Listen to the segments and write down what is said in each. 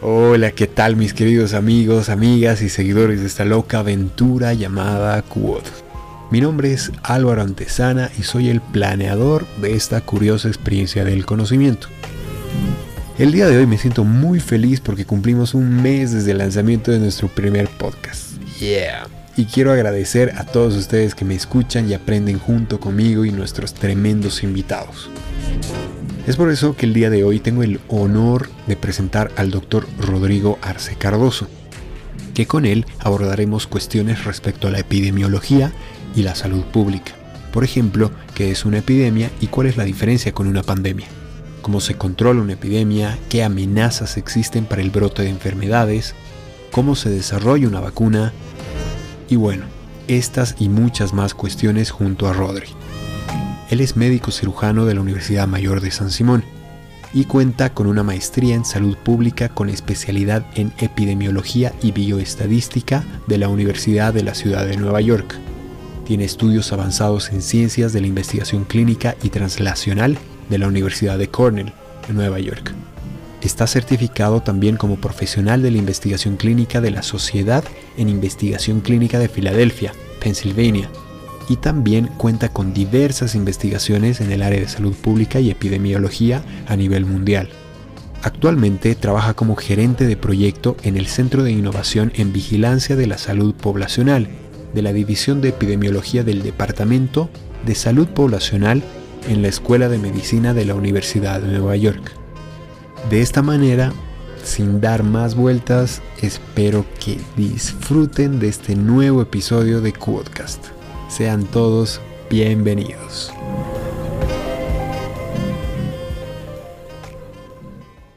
Hola, ¿qué tal mis queridos amigos, amigas y seguidores de esta loca aventura llamada Quod? Mi nombre es Álvaro Antesana y soy el planeador de esta curiosa experiencia del conocimiento. El día de hoy me siento muy feliz porque cumplimos un mes desde el lanzamiento de nuestro primer podcast. Yeah. Y quiero agradecer a todos ustedes que me escuchan y aprenden junto conmigo y nuestros tremendos invitados. Es por eso que el día de hoy tengo el honor de presentar al doctor Rodrigo Arce Cardoso, que con él abordaremos cuestiones respecto a la epidemiología y la salud pública. Por ejemplo, qué es una epidemia y cuál es la diferencia con una pandemia. Cómo se controla una epidemia, qué amenazas existen para el brote de enfermedades, cómo se desarrolla una vacuna y bueno, estas y muchas más cuestiones junto a Rodri. Él es médico cirujano de la Universidad Mayor de San Simón y cuenta con una maestría en salud pública con especialidad en epidemiología y bioestadística de la Universidad de la Ciudad de Nueva York. Tiene estudios avanzados en ciencias de la investigación clínica y translacional de la Universidad de Cornell, en Nueva York. Está certificado también como profesional de la investigación clínica de la Sociedad en Investigación Clínica de Filadelfia, Pensilvania, y también cuenta con diversas investigaciones en el área de salud pública y epidemiología a nivel mundial. Actualmente trabaja como gerente de proyecto en el Centro de Innovación en Vigilancia de la Salud Poblacional de la División de Epidemiología del Departamento de Salud Poblacional en la Escuela de Medicina de la Universidad de Nueva York. De esta manera, sin dar más vueltas, espero que disfruten de este nuevo episodio de Quodcast. Sean todos bienvenidos.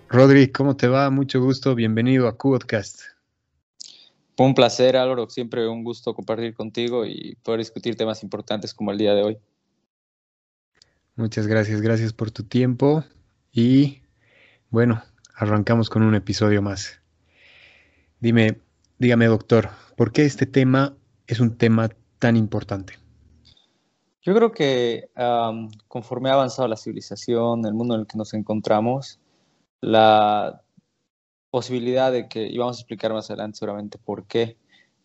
Rodri, ¿cómo te va? Mucho gusto, bienvenido a Quodcast. Un placer, Álvaro, siempre un gusto compartir contigo y poder discutir temas importantes como el día de hoy. Muchas gracias, gracias por tu tiempo y bueno, arrancamos con un episodio más. Dime, dígame doctor, ¿por qué este tema es un tema tan importante? Yo creo que conforme ha avanzado la civilización, el mundo en el que nos encontramos, la posibilidad de que, y vamos a explicar más adelante seguramente por qué,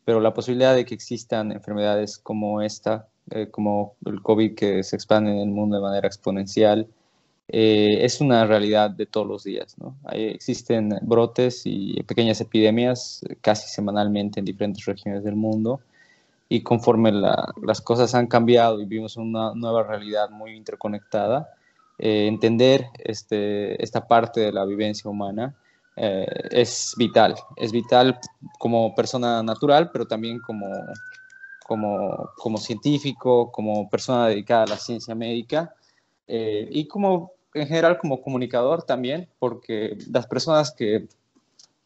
pero la posibilidad de que existan enfermedades como esta, eh, como el COVID que se expande en el mundo de manera exponencial, eh, es una realidad de todos los días. ¿no? existen brotes y pequeñas epidemias casi semanalmente en diferentes regiones del mundo y conforme las cosas han cambiado y vivimos una nueva realidad muy interconectada, eh, entender este, esta parte de la vivencia humana eh, es vital. Es vital como persona natural, pero también como, como, como científico, como persona dedicada a la ciencia médica eh, y como en general como comunicador también, porque las personas que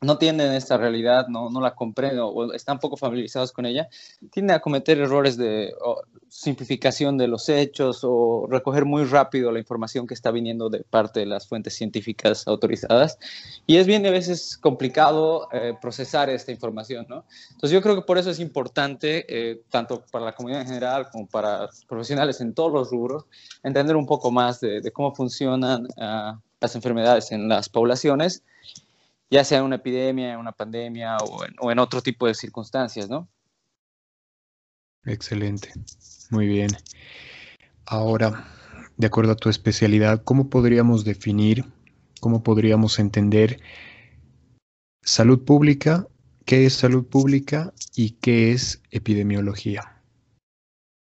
no tienen esta realidad, no, no la comprenden o están poco familiarizados con ella, tienden a cometer errores de simplificación de los hechos o recoger muy rápido la información que está viniendo de parte de las fuentes científicas autorizadas. Y es bien a veces complicado eh, procesar esta información, ¿no? Entonces yo creo que por eso es importante, eh, tanto para la comunidad en general como para profesionales en todos los rubros, entender un poco más de, cómo funcionan ah, las enfermedades en las poblaciones ya sea en una epidemia, en una pandemia o en, otro tipo de circunstancias, ¿no? Excelente, muy bien. Ahora, de acuerdo a tu especialidad, ¿cómo podríamos definir, cómo podríamos entender salud pública, qué es salud pública y qué es epidemiología?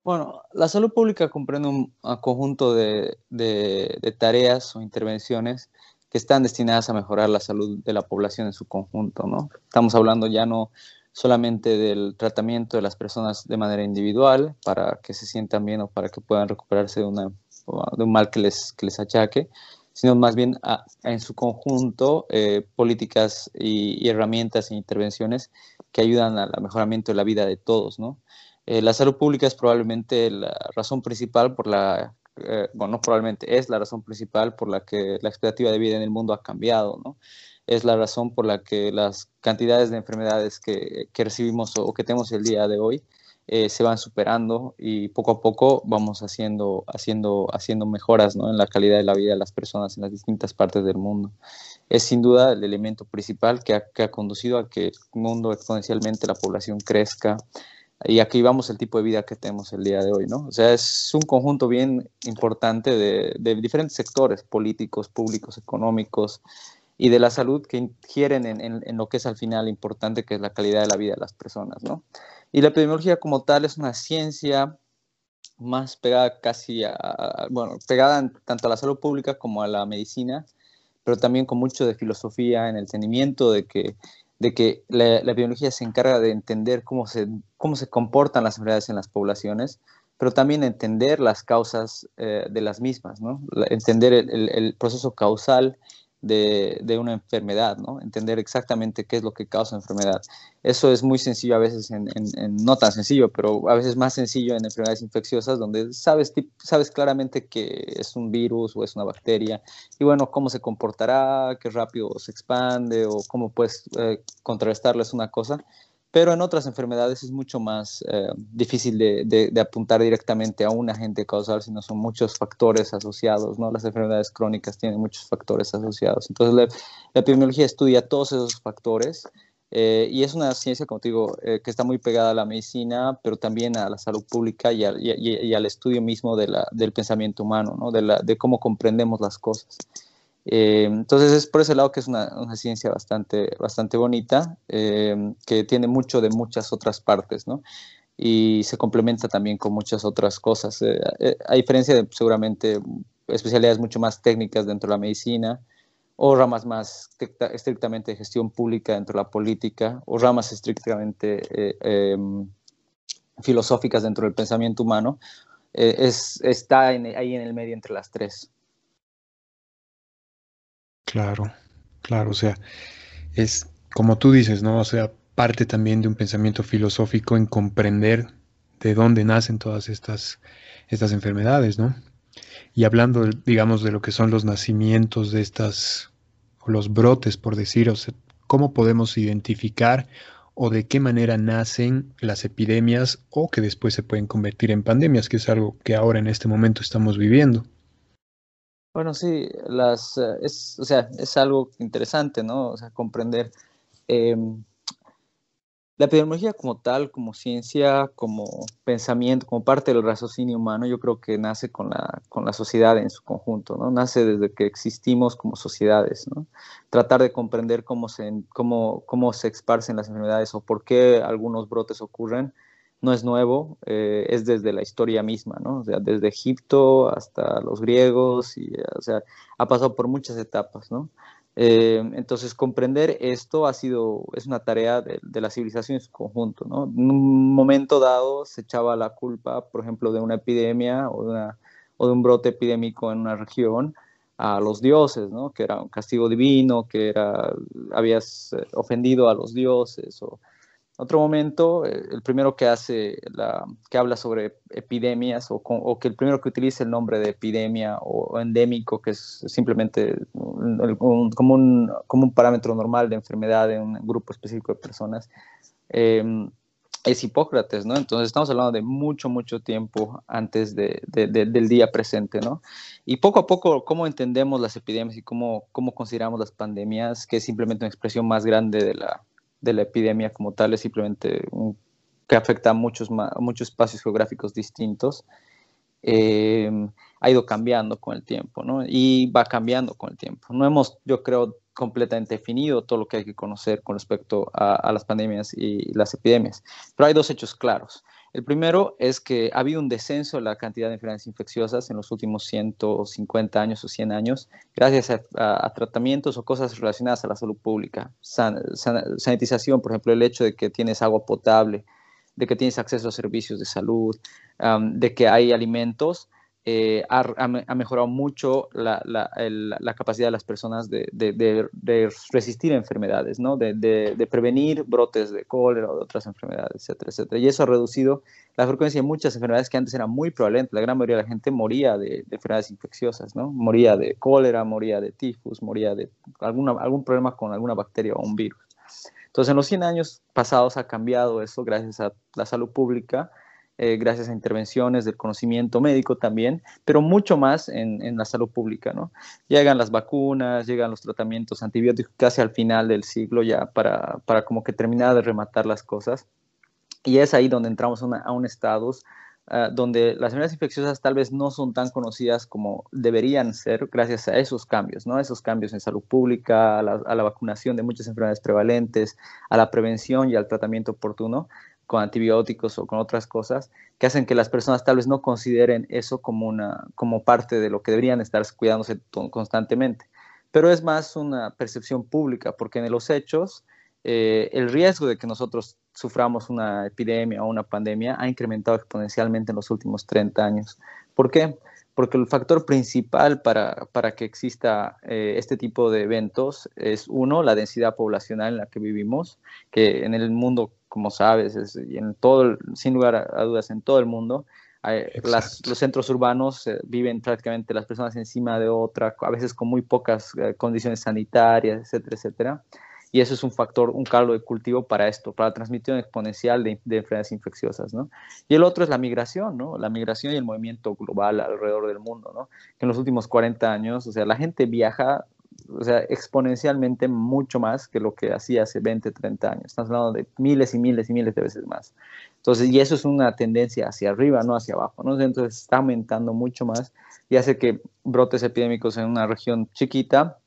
Bueno, la salud pública comprende un, conjunto de, de, tareas o intervenciones que están destinadas a mejorar la salud de la población en su conjunto, ¿no? Estamos hablando ya no solamente del tratamiento de las personas de manera individual para que se sientan bien o para que puedan recuperarse de, una, de un mal que les, que les achaque, sino más bien en su conjunto eh, políticas y, herramientas e intervenciones que ayudan al mejoramiento de la vida de todos, ¿no? Eh, la salud pública es probablemente la razón principal por la eh, bueno, probablemente es la razón principal por la que la expectativa de vida en el mundo ha cambiado, ¿no? Es la razón por la que las cantidades de enfermedades que, que recibimos o que tenemos el día de hoy eh, se van superando y poco a poco vamos haciendo, haciendo, haciendo mejoras ¿no? en la calidad de la vida de las personas en las distintas partes del mundo. Es sin duda el elemento principal que ha, que ha conducido a que el mundo exponencialmente, la población crezca, y aquí vamos el tipo de vida que tenemos el día de hoy, ¿no? O sea, es un conjunto bien importante de, de diferentes sectores, políticos, públicos, económicos, y de la salud que ingieren en, en, lo que es al final importante, que es la calidad de la vida de las personas, ¿no? Y la epidemiología como tal es una ciencia más pegada casi bueno, pegada tanto a la salud pública como a la medicina, pero también con mucho de filosofía en el entendimiento de que, de que la, epidemiología se encarga de entender cómo se, cómo se comportan las enfermedades en las poblaciones, pero también entender las causas eh, de las mismas, ¿no? entender el, el, proceso causal de, de, una enfermedad, ¿no? Entender exactamente qué es lo que causa enfermedad. Eso es muy sencillo a veces, en, en, no tan sencillo, pero a veces más sencillo en enfermedades infecciosas, donde sabes, sabes claramente que es un virus o es una bacteria, y bueno, cómo se comportará, qué rápido se expande o cómo puedes eh, es una cosa, pero en otras enfermedades es mucho más eh, difícil de, apuntar directamente a un agente causal, sino son muchos factores asociados, ¿no? Las enfermedades crónicas tienen muchos factores asociados. Entonces, la, epidemiología estudia todos esos factores eh, y es una ciencia, como te digo, eh, que está muy pegada a la medicina, pero también a la salud pública y, al estudio mismo del pensamiento humano, ¿no? de, de cómo comprendemos las cosas. Eh, entonces es por ese lado que es una, ciencia bastante, bastante bonita, eh, que tiene mucho de muchas otras partes, ¿no? Y se complementa también con muchas otras cosas. Eh, a diferencia de seguramente especialidades mucho más técnicas dentro de la medicina, o ramas más estrictamente de gestión pública dentro de la política, o ramas estrictamente em, filosóficas dentro del pensamiento humano, es, está ahí en el medio entre las tres. Claro, claro, o sea, es como tú dices, ¿no? O sea, parte también de un pensamiento filosófico en comprender de dónde nacen todas estas, estas enfermedades, ¿no? Y hablando, digamos, de lo que son los nacimientos de estas, o los brotes, por decir, o sea, ¿cómo podemos identificar o de qué manera nacen las epidemias o que después se pueden convertir en pandemias, que es algo que ahora en este momento estamos viviendo? Bueno, sí, las, eh, es, o sea, es algo interesante, ¿no? O sea, comprender em, la epidemiología como tal, como ciencia, como pensamiento, como parte del raciocinio humano, yo creo que nace con la, con la sociedad en su conjunto, ¿no? Nace desde que existimos como sociedades, ¿no? Tratar de comprender cómo se, cómo, cómo se esparcen las enfermedades o por qué algunos brotes ocurren no es nuevo, eh, es desde la historia misma, ¿no? O sea, desde Egipto hasta los griegos, y, o sea, ha pasado por muchas etapas, ¿no? Eh, entonces, comprender esto ha sido, es una tarea de, la civilización en su conjunto, ¿no? En un momento dado se echaba la culpa, por ejemplo, de una epidemia o de, o de un brote epidémico en una región a los dioses, ¿no? Que era un castigo divino, que era, habías eh, ofendido a los dioses o otro momento, eh, el primero que hace, la, que habla sobre epidemias o, que el primero que utilice el nombre de epidemia o, endémico, que es simplemente como, un, como un parámetro normal de enfermedad de un grupo específico de personas, em, es Hipócrates, ¿no? Entonces estamos hablando de mucho, mucho tiempo antes de, del día presente, ¿no? Y poco a poco, cómo entendemos las epidemias y cómo, cómo consideramos las pandemias, que es simplemente una expresión más grande de la, de la epidemia como tal, es simplemente que afecta a muchos, muchos espacios geográficos distintos, eh, ha ido cambiando con el tiempo, ¿no? Y va cambiando con el tiempo. No hemos, yo creo, completamente definido todo lo que hay que conocer con respecto a las pandemias y las epidemias, pero hay dos hechos claros. El primero es que ha habido un descenso en la cantidad de enfermedades infecciosas en los últimos 150 años o 100 años, gracias a, tratamientos o cosas relacionadas a la salud pública. sanitización, por ejemplo, el hecho de que tienes agua potable, de que tienes acceso a servicios de salud, de que hay alimentos eh, ha, mejorado mucho la, capacidad de las personas de, resistir enfermedades, ¿no? de, prevenir brotes de cólera o de otras enfermedades, etcétera, etcétera. Y eso ha reducido la frecuencia de muchas enfermedades que antes eran muy prevalentes. La gran mayoría de la gente moría de, enfermedades infecciosas, ¿no? moría de cólera, moría de tifus, moría de alguna, algún problema con alguna bacteria o un virus. Entonces, en los 100 años pasados ha cambiado eso gracias a la salud pública, eh, gracias a intervenciones del conocimiento médico también, pero mucho más en, en, la salud pública, ¿no? Llegan las vacunas, llegan los tratamientos antibióticos casi al final del siglo ya para, para como que terminar de rematar las cosas. Y es ahí donde entramos a un estatus uh, donde las enfermedades infecciosas tal vez no son tan conocidas como deberían ser gracias a esos cambios, ¿no? Esos cambios en salud pública, a la, a la vacunación de muchas enfermedades prevalentes, a la prevención y al tratamiento oportuno con antibióticos o con otras cosas que hacen que las personas tal vez no consideren eso como, una, como parte de lo que deberían estar cuidándose constantemente. Pero es más una percepción pública, porque en los hechos eh, el riesgo de que nosotros suframos una epidemia o una pandemia ha incrementado exponencialmente en los últimos 30 años. ¿Por qué? Porque el factor principal para, para que exista eh, este tipo de eventos es, uno, la densidad poblacional en la que vivimos, que en el mundo como sabes, es, y en todo, sin lugar a, dudas, en todo el mundo, las, los centros urbanos eh, viven prácticamente las personas encima de otra, a veces con muy pocas eh, condiciones sanitarias, etcétera, etcétera. Y eso es un factor, un caldo de cultivo para esto, para la transmisión exponencial de, de, enfermedades infecciosas, ¿no? Y el otro es la migración, ¿no? La migración y el movimiento global alrededor del mundo, ¿no? Que en los últimos 40 años, o sea, la gente viaja o sea, exponencialmente mucho más que lo que hacía hace 20, 30 años. Estamos hablando de miles y miles y miles de veces más. Entonces, y eso es una tendencia hacia arriba, no hacia abajo, ¿no? Entonces, está aumentando mucho más y hace que brotes epidémicos en una región chiquita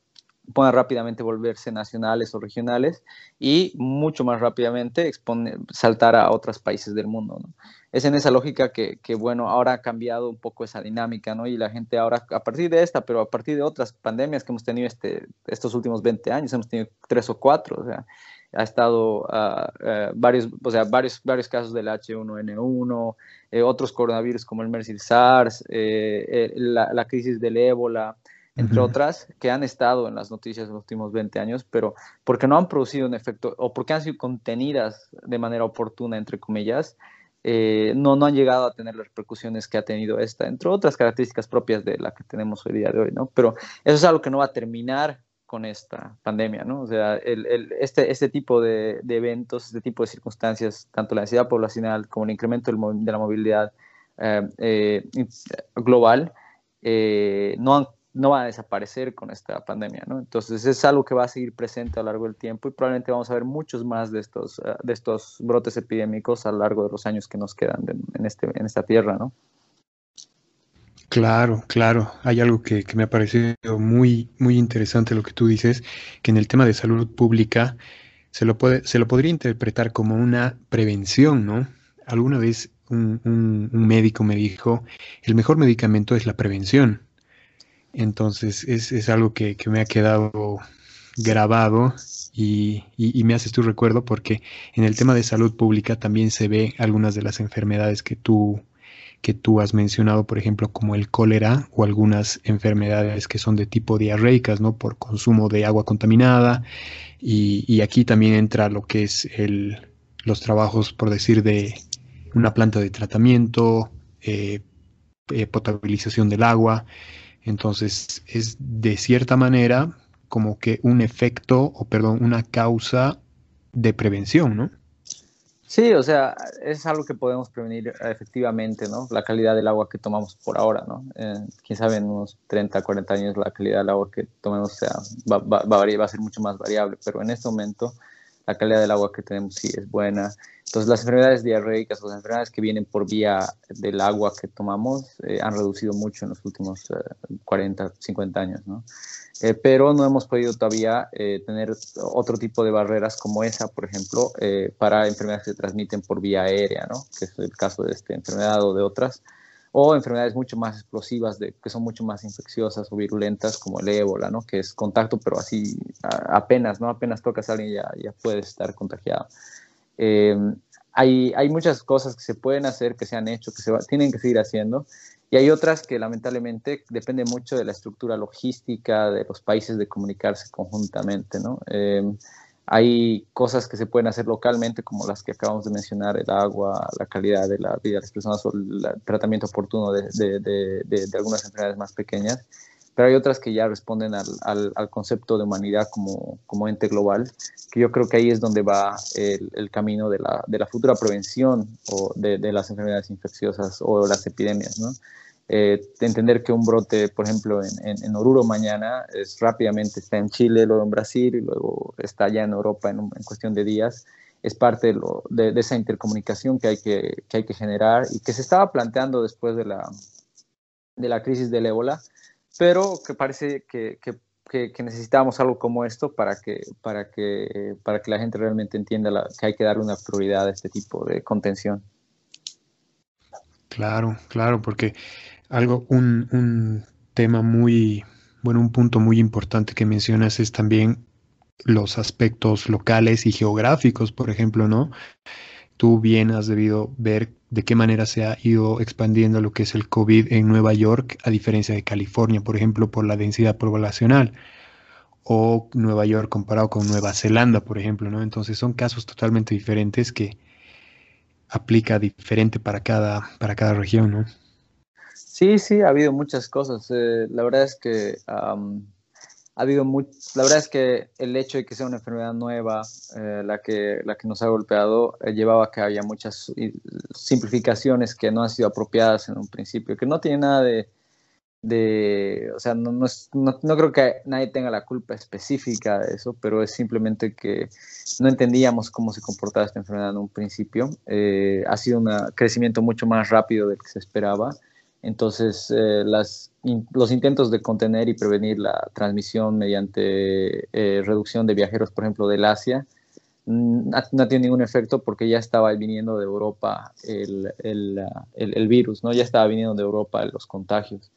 puedan rápidamente volverse nacionales o regionales y mucho más rápidamente exponer, saltar a otros países del mundo. ¿no? Es en esa lógica que, que, bueno, ahora ha cambiado un poco esa dinámica, ¿no? Y la gente ahora, a partir de esta, pero a partir de otras pandemias que hemos tenido este, estos últimos 20 años, hemos tenido tres o cuatro, o sea, ha estado uh, uh, varios, o sea, varios, varios casos del H1N1, eh, otros coronavirus como el MERS y SARS, eh, eh, la, la crisis del ébola, entre uh -huh. otras, que han estado en las noticias en los últimos 20 años, pero porque no han producido un efecto o porque han sido contenidas de manera oportuna, entre comillas, eh, no, no han llegado a tener las repercusiones que ha tenido esta, entre otras características propias de la que tenemos hoy día de hoy, ¿no? Pero eso es algo que no va a terminar con esta pandemia, ¿no? O sea, el, el, este, este tipo de, de, eventos, este tipo de circunstancias, tanto la densidad poblacional como el incremento del, de la movilidad eh, eh, global, eh, no han no va a desaparecer con esta pandemia, ¿no? Entonces es algo que va a seguir presente a lo largo del tiempo y probablemente vamos a ver muchos más de estos, uh, de estos brotes epidémicos a lo largo de los años que nos quedan en, este, en esta tierra, ¿no? Claro, claro. Hay algo que, que, me ha parecido muy, muy interesante lo que tú dices, que en el tema de salud pública se lo, puede, se lo podría interpretar como una prevención, ¿no? Alguna vez un, un médico me dijo, el mejor medicamento es la prevención. Entonces es, es algo que, que, me ha quedado grabado y, y, me haces tu recuerdo porque en el tema de salud pública también se ve algunas de las enfermedades que tú, que tú has mencionado, por ejemplo, como el cólera o algunas enfermedades que son de tipo diarreicas, ¿no? Por consumo de agua contaminada. Y, y aquí también entra lo que es el, los trabajos, por decir, de una planta de tratamiento, eh, eh, potabilización del agua. Entonces es de cierta manera como que un efecto, o perdón, una causa de prevención, ¿no? Sí, o sea, es algo que podemos prevenir efectivamente, ¿no? La calidad del agua que tomamos por ahora, ¿no? Eh, quién sabe, en unos 30, 40 años la calidad del agua que tomemos sea, va, va, va, va a ser mucho más variable, pero en este momento la calidad del agua que tenemos sí es buena. Entonces, las enfermedades diarreicas las enfermedades que vienen por vía del agua que tomamos eh, han reducido mucho en los últimos eh, 40, 50 años, ¿no? Eh, pero no hemos podido todavía eh, tener otro tipo de barreras como esa, por ejemplo, eh, para enfermedades que se transmiten por vía aérea, ¿no? Que es el caso de esta enfermedad o de otras o enfermedades mucho más explosivas, de, que son mucho más infecciosas o virulentas, como el ébola, ¿no? que es contacto, pero así a, apenas, ¿no? apenas tocas a alguien ya, ya puedes estar contagiado. Eh, hay, hay muchas cosas que se pueden hacer, que se han hecho, que se va, tienen que seguir haciendo, y hay otras que lamentablemente depende mucho de la estructura logística de los países de comunicarse conjuntamente. ¿no? Eh, hay cosas que se pueden hacer localmente, como las que acabamos de mencionar, el agua, la calidad de la vida de las personas o el tratamiento oportuno de, de, de, de algunas enfermedades más pequeñas. pero hay otras que ya responden al, al, concepto de humanidad como, como, ente global, que yo creo que ahí es donde va el, el camino de la, de la, futura prevención o de, de, las enfermedades infecciosas o las epidemias, ¿no? Eh, entender que un brote, por ejemplo, en, en, Oruro mañana, es rápidamente está en Chile, luego en Brasil y luego está ya en Europa en, en cuestión de días, es parte de, lo, de, de, esa intercomunicación que hay que, generar y que se estaba planteando después de la, crisis del ébola, pero que parece que, que, necesitamos algo como esto para que, para que, para que la gente realmente entienda la, que hay que darle una prioridad a este tipo de contención. Claro, claro, porque algo, un, un tema muy, bueno, un punto muy importante que mencionas es también los aspectos locales y geográficos, por ejemplo, ¿no? Tú bien has debido ver de qué manera se ha ido expandiendo lo que es el COVID en Nueva York, a diferencia de California, por ejemplo, por la densidad poblacional, o Nueva York comparado con Nueva Zelanda, por ejemplo, ¿no? Entonces son casos totalmente diferentes que aplica diferente para cada, para cada región, ¿no? Sí, sí, ha habido muchas cosas. Eh, la verdad es que ha habido muy, la verdad es que el hecho de que sea una enfermedad nueva, eh, la, que, la que nos ha golpeado, eh, llevaba a que haya muchas simplificaciones que no han sido apropiadas en un principio, que no tiene nada de, o sea, no, no, no, creo que nadie tenga la culpa específica de eso, pero es simplemente que no entendíamos cómo se comportaba esta enfermedad en un principio. Eh, ha sido un crecimiento mucho más rápido del que se esperaba entonces, eh, los intentos de contener y prevenir la transmisión mediante eh, reducción de viajeros, por ejemplo, del Asia, mm, no tiene ningún efecto porque ya estaba viniendo de Europa el, el, el, el, virus, ¿no? Ya estaba viniendo de Europa los contagios.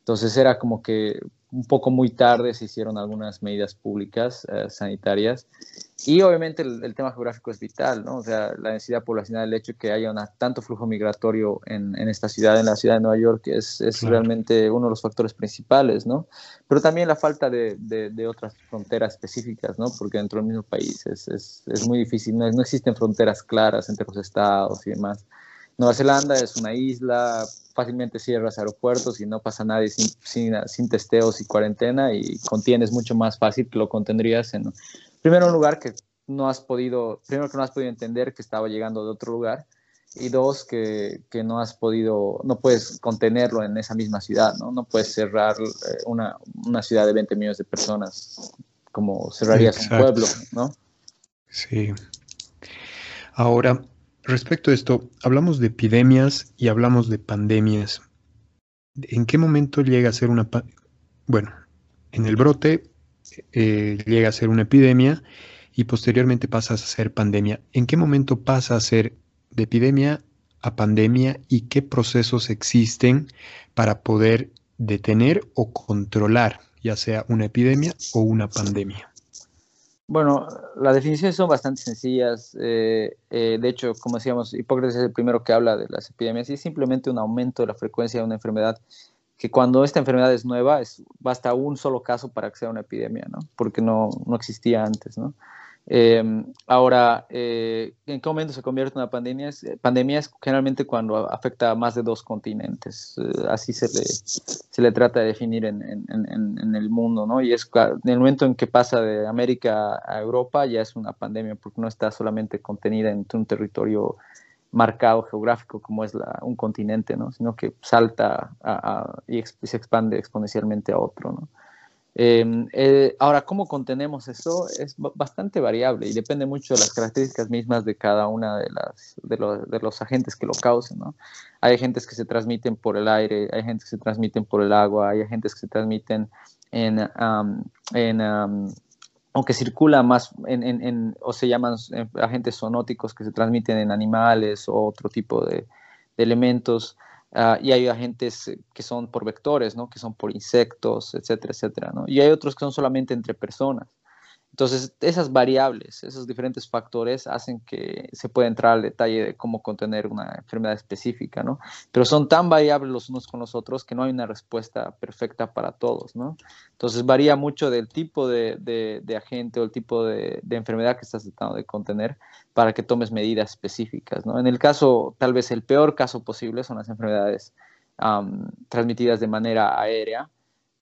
Entonces era como que un poco muy tarde se hicieron algunas medidas públicas eh, sanitarias y obviamente el, tema geográfico es vital, ¿no? O sea, la densidad poblacional, el hecho de que haya una, tanto flujo migratorio en, en, esta ciudad, en la ciudad de Nueva York, es, es realmente uno de los factores principales, ¿no? Pero también la falta de, de, de, otras fronteras específicas, ¿no? Porque dentro del mismo país es, es, es muy difícil, no, no existen fronteras claras entre los estados y demás. Nueva Zelanda es una isla, fácilmente cierras aeropuertos y no pasa nadie sin, sin, sin, testeos y cuarentena y contienes mucho más fácil que lo contendrías en, primero, un lugar que no has podido, primero que no has podido entender que estaba llegando de otro lugar y dos, que, que no has podido, no puedes contenerlo en esa misma ciudad, ¿no? No puedes cerrar eh, una, una ciudad de 20 millones de personas como cerrarías Exacto. un pueblo, ¿no? Sí. Ahora, Respecto a esto, hablamos de epidemias y hablamos de pandemias. ¿En qué momento llega a ser una... Bueno, en el brote eh, llega a ser una epidemia y posteriormente pasa a ser pandemia. ¿En qué momento pasa a ser de epidemia a pandemia y qué procesos existen para poder detener o controlar ya sea una epidemia o una pandemia? Bueno, las definiciones son bastante sencillas. Eh, eh, de hecho, como decíamos, Hipócrates es el primero que habla de las epidemias y es simplemente un aumento de la frecuencia de una enfermedad que cuando esta enfermedad es nueva, es, basta un solo caso para que sea una epidemia, ¿no? Porque no, no existía antes, ¿no? Eh, ahora, eh, ¿en qué momento se convierte en una pandemia? Es, eh, pandemia es generalmente cuando afecta a más de dos continentes. Eh, así se le, se le trata de definir en, en, en, el mundo, ¿no? Y es en el momento en que pasa de América a Europa ya es una pandemia porque no está solamente contenida en un territorio marcado geográfico como es la, un continente, ¿no? Sino que salta y se expande exponencialmente a otro, ¿no? Eh, eh, ahora, ¿cómo contenemos eso? Es bastante variable y depende mucho de las características mismas de cada una de, las, de, los, agentes que lo causen. ¿no? Hay agentes que se transmiten por el aire, hay agentes que se transmiten por el agua, hay agentes que se transmiten en, en um, o que circula más en, o se llaman agentes zoonóticos que se transmiten en animales o otro tipo de elementos. Uh, y hay agentes que son por vectores, ¿no? Que son por insectos, etcétera, etcétera, ¿no? Y hay otros que son solamente entre personas. Entonces, esas variables, esos diferentes factores hacen que se pueda entrar al detalle de cómo contener una enfermedad específica, ¿no? Pero son tan variables los unos con los otros que no hay una respuesta perfecta para todos, ¿no? Entonces, varía mucho del tipo de, de, agente o el tipo de, enfermedad que estás tratando de contener para que tomes medidas específicas, ¿no? En el caso, tal vez el peor caso posible son las enfermedades transmitidas de manera aérea,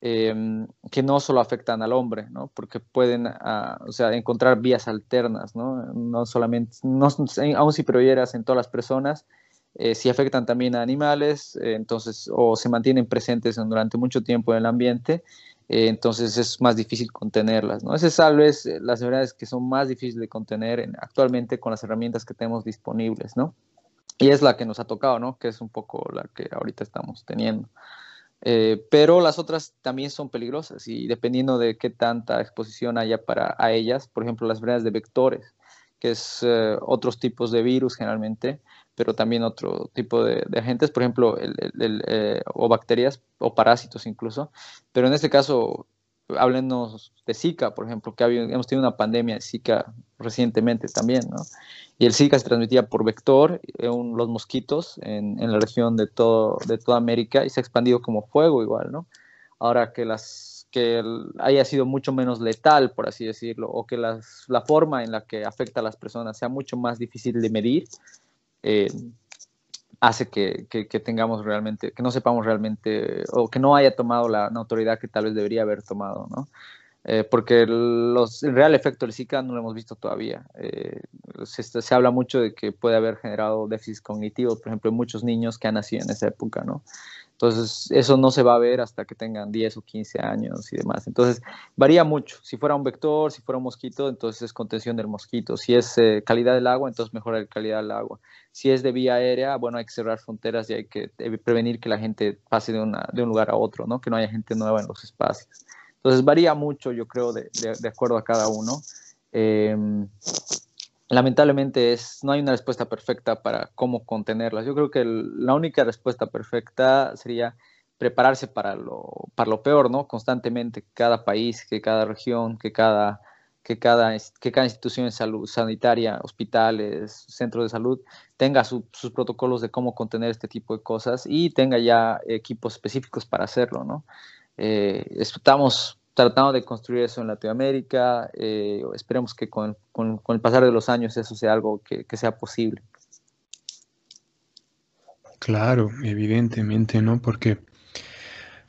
em, que no solo afectan al hombre, ¿no? porque pueden ah, o sea, encontrar vías alternas, no, no solamente, no, aún si prohibieras en todas las personas, eh, si afectan también a animales, eh, entonces, o se mantienen presentes durante mucho tiempo en el ambiente, eh, entonces es más difícil contenerlas, ¿no? Esas tal vez las enfermedades que son más difíciles de contener actualmente con las herramientas que tenemos disponibles, ¿no? Y es la que nos ha tocado, ¿no? Que es un poco la que ahorita estamos teniendo. Pero las otras también son peligrosas y dependiendo de qué tanta exposición haya para a ellas, por ejemplo, las enfermedades de vectores, que es otros tipos de virus generalmente, pero también otro tipo de, agentes, por ejemplo, el, eh, o bacterias o parásitos incluso. Pero en este caso, háblenos de Zika, por ejemplo, que hemos tenido una pandemia de Zika recientemente también, ¿no? Y el Zika se transmitía por vector, eh, los mosquitos, en, en, la región de, todo, de toda América y se ha expandido como fuego igual, ¿no? Ahora que las que haya sido mucho menos letal, por así decirlo, o que las, la forma en la que afecta a las personas sea mucho más difícil de medir, eh, hace que, tengamos realmente, que no sepamos realmente, o que no haya tomado la, autoridad que tal vez debería haber tomado, ¿no? Eh, porque los, el real efecto del Zika no lo hemos visto todavía. Eh, se, se, habla mucho de que puede haber generado déficits cognitivos, por ejemplo, en muchos niños que han nacido en esa época, ¿no? Entonces, eso no se va a ver hasta que tengan 10 o 15 años y demás. Entonces, varía mucho. Si fuera un vector, si fuera un mosquito, entonces es contención del mosquito. Si es eh, calidad del agua, entonces mejora la calidad del agua. Si es de vía aérea, bueno, hay que cerrar fronteras y hay que prevenir que la gente pase de, una, de un lugar a otro, ¿no? Que no haya gente nueva en los espacios. Entonces, varía mucho, yo creo, de, de, acuerdo a cada uno. Eh, lamentablemente es, no hay una respuesta perfecta para cómo contenerlas. Yo creo que la única respuesta perfecta sería prepararse para lo, para lo peor, ¿no? Constantemente, cada país, que cada región, que cada, que cada, que cada institución de salud sanitaria, hospitales, centros de salud, tenga sus protocolos de cómo contener este tipo de cosas y tenga ya equipos específicos para hacerlo, ¿no? Eh, estamos tratando de construir eso en Latinoamérica. Eh, esperemos que con, con, el pasar de los años eso sea algo que, que, sea posible. Claro, evidentemente, ¿no? Porque,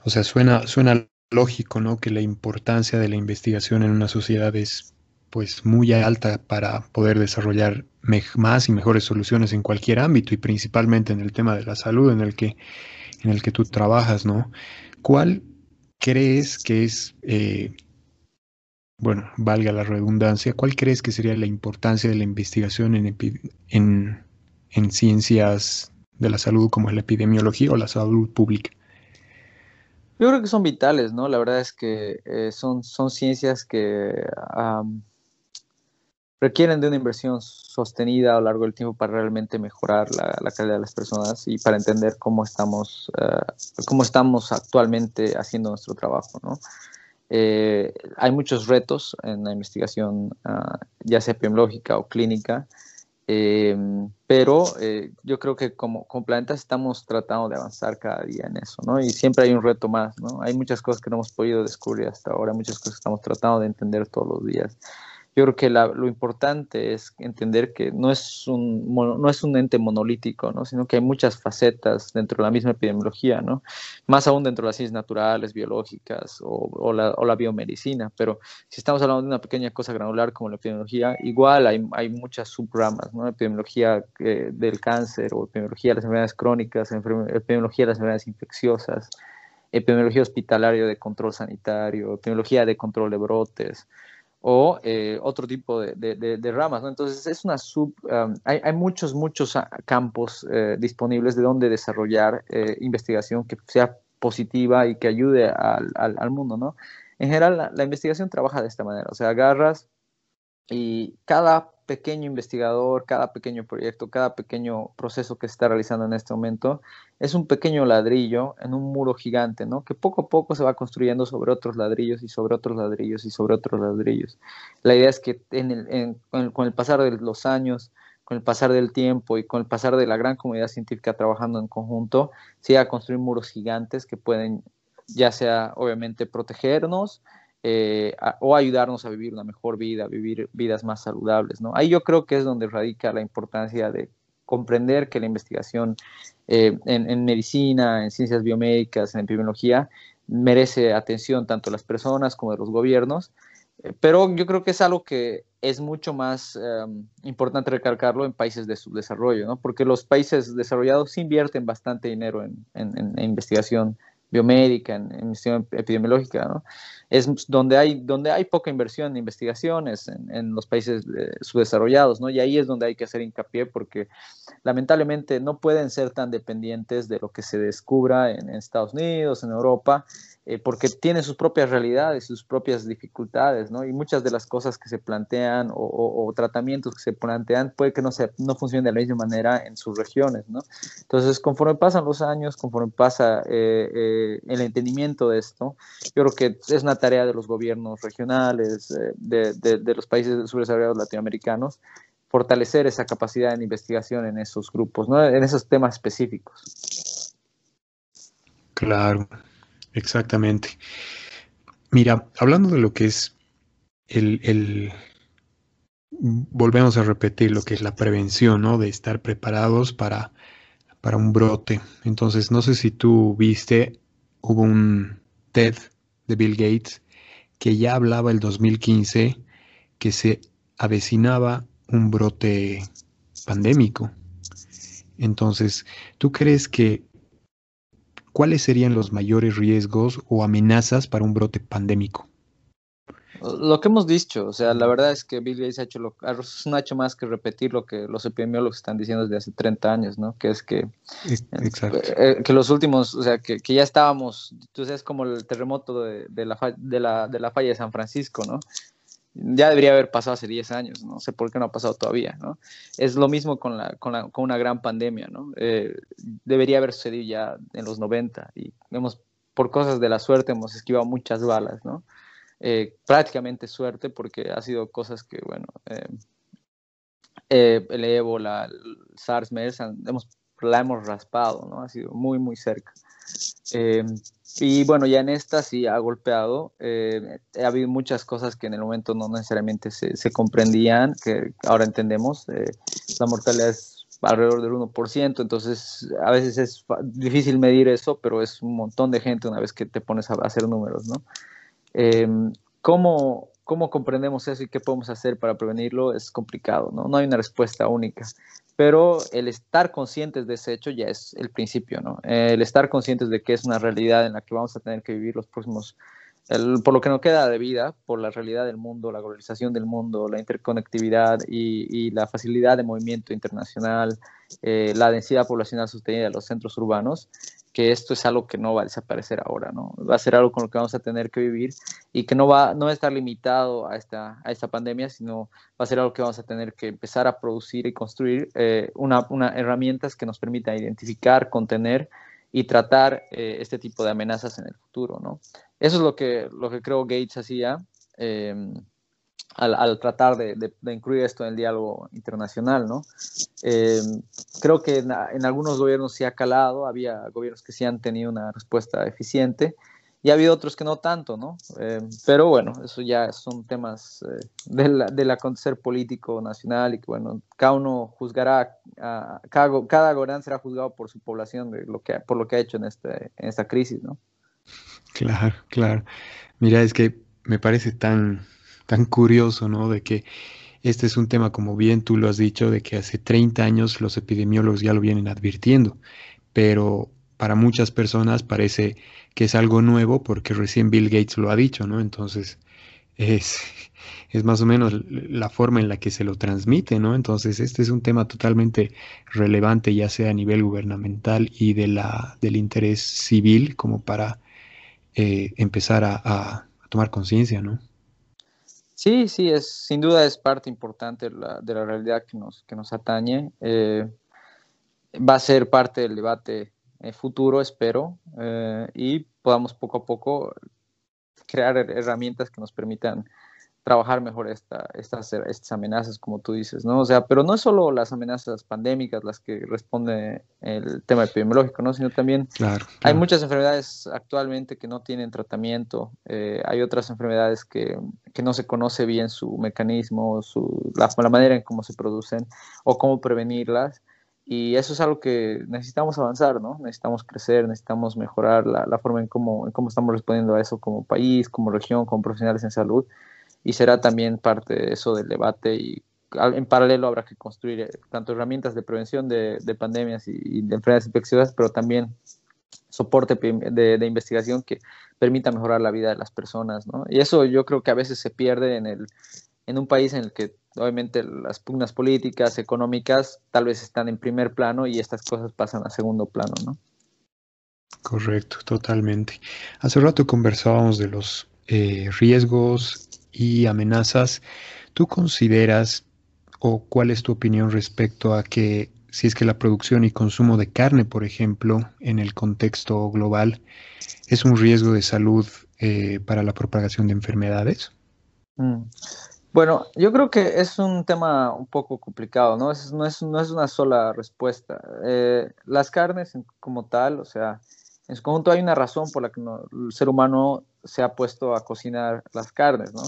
o sea, suena, suena lógico, ¿no? Que la importancia de la investigación en una sociedad es pues muy alta para poder desarrollar más y mejores soluciones en cualquier ámbito y principalmente en el tema de la salud en el que en el que tú trabajas, ¿no? ¿Cuál crees que es, eh, bueno, valga la redundancia, cuál crees que sería la importancia de la investigación en, en, en ciencias de la salud como la epidemiología o la salud pública? Yo creo que son vitales, ¿no? La verdad es que eh, son, son ciencias que requieren de una inversión sostenida a lo largo del tiempo para realmente mejorar la, calidad de las personas y para entender cómo estamos, uh, cómo estamos actualmente haciendo nuestro trabajo. ¿no? Eh, hay muchos retos en la investigación, uh, ya sea epidemiológica o clínica, eh, pero yo creo que como, como planetas estamos tratando de avanzar cada día en eso, ¿no? Y siempre hay un reto más, ¿no? Hay muchas cosas que no hemos podido descubrir hasta ahora, muchas cosas que estamos tratando de entender todos los días yo creo que lo importante es entender que no es, un, no es un ente monolítico, ¿no? sino que hay muchas facetas dentro de la misma epidemiología, ¿no? más aún dentro de las ciencias naturales, biológicas o, la, o la, biomedicina. Pero si estamos hablando de una pequeña cosa granular como la epidemiología, igual hay, hay muchas subramas, ¿no? epidemiología eh, del cáncer o epidemiología de las enfermedades crónicas, epidemiología de las enfermedades infecciosas, epidemiología hospitalaria de control sanitario, epidemiología de control de brotes o eh, otro tipo de, de, ramas. ¿no? Entonces, es una sub, hay, hay, muchos, muchos ah, campos eh, disponibles de donde desarrollar eh, investigación que sea positiva y que ayude al, al, al mundo. ¿no? En general, la, la, investigación trabaja de esta manera, o sea, agarras y cada pequeño investigador, cada pequeño proyecto, cada pequeño proceso que se está realizando en este momento es un pequeño ladrillo en un muro gigante, ¿no? Que poco a poco se va construyendo sobre otros ladrillos y sobre otros ladrillos y sobre otros ladrillos. La idea es que con el pasar de los años, con el pasar del tiempo y con el pasar de la gran comunidad científica trabajando en conjunto, se va a construir muros gigantes que pueden ya sea obviamente protegernos, eh, o ayudarnos a vivir una mejor vida, vivir vidas más saludables. ¿no? Ahí yo creo que es donde radica la importancia de comprender que la investigación eh, en, medicina, en ciencias biomédicas, en epidemiología, merece atención tanto de las personas como de los gobiernos, eh, pero yo creo que es algo que es mucho más em, importante recalcarlo en países de subdesarrollo, ¿no? porque los países desarrollados invierten bastante dinero en, en investigación biomédica, en, investigación epidemiológica, ¿no? Es donde hay, donde hay poca inversión en investigaciones en, los países subdesarrollados, ¿no? Y ahí es donde hay que hacer hincapié porque lamentablemente no pueden ser tan dependientes de lo que se descubra en Estados Unidos, en Europa, eh, porque tiene sus propias realidades, sus propias dificultades, ¿no? Y muchas de las cosas que se plantean o, tratamientos que se plantean puede que no, se, no funcionen de la misma manera en sus regiones, ¿no? Entonces, conforme pasan los años, conforme pasa eh, eh, el entendimiento de esto, yo creo que es una tarea de los gobiernos regionales, de, de, los países subdesarrollados latinoamericanos, fortalecer esa capacidad de investigación en esos grupos, ¿no? en esos temas específicos. Claro, Exactamente. Mira, hablando de lo que es el, volvemos a repetir lo que es la prevención, ¿no? De estar preparados para, para un brote. Entonces, no sé si tú viste, hubo un TED de Bill Gates que ya hablaba el 2015 que se avecinaba un brote pandémico. Entonces, ¿tú crees que ¿cuáles serían los mayores riesgos o amenazas para un brote pandémico? Lo que hemos dicho, o sea, la verdad es que Bill Gates ha hecho, lo, no ha hecho más que repetir lo que los epidemiólogos están diciendo desde hace 30 años, ¿no? Que es que, Exacto. Eh, que los últimos, o sea, que, que ya estábamos, tú sabes, como el terremoto de, de, la, de, la, de la falla de San Francisco, ¿no? Ya debería haber pasado hace 10 años, no sé por qué no ha pasado todavía, ¿no? Es lo mismo con, la, con, la, con una gran pandemia, ¿no? Eh, debería haber sucedido ya en los 90 y vemos, por cosas de la suerte hemos esquivado muchas balas, ¿no? Eh, prácticamente suerte porque ha sido cosas que, bueno, eh, el ébola, el SARS, MERS, hemos, la hemos raspado, ¿no? Ha sido muy, muy cerca. Y bueno, ya en esta sí ha golpeado. Eh, ha habido muchas cosas que en el momento no necesariamente se, se comprendían, que ahora entendemos. Eh, la mortalidad es alrededor del 1%, entonces a veces es difícil medir eso, pero es un montón de gente una vez que te pones a hacer números, ¿no? Em, ¿cómo, ¿Cómo comprendemos eso y qué podemos hacer para prevenirlo? Es complicado, ¿no? No hay una respuesta única pero el estar conscientes de ese hecho ya es el principio, ¿no? El estar conscientes de que es una realidad en la que vamos a tener que vivir los próximos, por lo que nos queda de vida, por la realidad del mundo, la globalización del mundo, la interconectividad y, la facilidad de movimiento internacional, eh, la densidad poblacional sostenida de los centros urbanos, que esto es algo que no va a desaparecer ahora, ¿no? Va a ser algo con lo que vamos a tener que vivir y que no va, no va a estar limitado a esta, a esta pandemia, sino va a ser algo que vamos a tener que empezar a producir y construir eh, una, una, herramientas que nos permitan identificar, contener y tratar eh, este tipo de amenazas en el futuro, ¿no? Eso es lo que, lo que creo Gates hacía. Eh, al, tratar de, incluir esto en el diálogo internacional, ¿no? Eh, creo que en, algunos gobiernos sí ha calado, había gobiernos que sí han tenido una respuesta eficiente y ha habido otros que no tanto, ¿no? Eh, pero bueno, eso ya son temas eh, del, acontecer político nacional y que, bueno, cada uno juzgará, cada, cada gobernante será juzgado por su población lo que, por lo que ha hecho en, este, en esta crisis, ¿no? Claro, claro. Mira, es que me parece tan tan curioso, ¿no? De que este es un tema, como bien tú lo has dicho, de que hace 30 años los epidemiólogos ya lo vienen advirtiendo, pero para muchas personas parece que es algo nuevo porque recién Bill Gates lo ha dicho, ¿no? Entonces es, es más o menos la forma en la que se lo transmite, ¿no? Entonces este es un tema totalmente relevante, ya sea a nivel gubernamental y de la, del interés civil, como para eh, empezar a, a tomar conciencia, ¿no? Sí, sí, es, sin duda es parte importante de la, de la realidad que nos, que nos atañe. Eh, va a ser parte del debate eh, futuro, espero, eh, y podamos poco a poco crear herramientas que nos permitan trabajar mejor esta, estas, estas amenazas, como tú dices, ¿no? O sea, pero no es solo las amenazas pandémicas las que responde el tema epidemiológico, ¿no? Sino también hay muchas enfermedades actualmente que no tienen tratamiento, eh, hay otras enfermedades que, que, no se conoce bien su mecanismo, su, la, la manera en cómo se producen o cómo prevenirlas y eso es algo que necesitamos avanzar, ¿no? Necesitamos crecer, necesitamos mejorar la, la forma en cómo, en cómo estamos respondiendo a eso como país, como región, como profesionales en salud. Y será también parte de eso del debate y en paralelo habrá que construir eh, tanto herramientas de prevención de, de pandemias y, de enfermedades infecciosas, pero también soporte de, de, investigación que permita mejorar la vida de las personas, ¿no? Y eso yo creo que a veces se pierde en, el, en un país en el que obviamente las pugnas políticas, económicas, tal vez están en primer plano y estas cosas pasan a segundo plano, ¿no? Correcto, totalmente. Hace rato conversábamos de los eh, riesgos y amenazas. ¿Tú consideras o cuál es tu opinión respecto a que si es que la producción y consumo de carne, por ejemplo, en el contexto global, es un riesgo de salud eh, para la propagación de enfermedades? Mm. Bueno, yo creo que es un tema un poco complicado, ¿no? Es, no, es, no es una sola respuesta. Eh, las carnes como tal, o sea, en su conjunto hay una razón por la que el ser humano se ha puesto a cocinar las carnes, ¿no?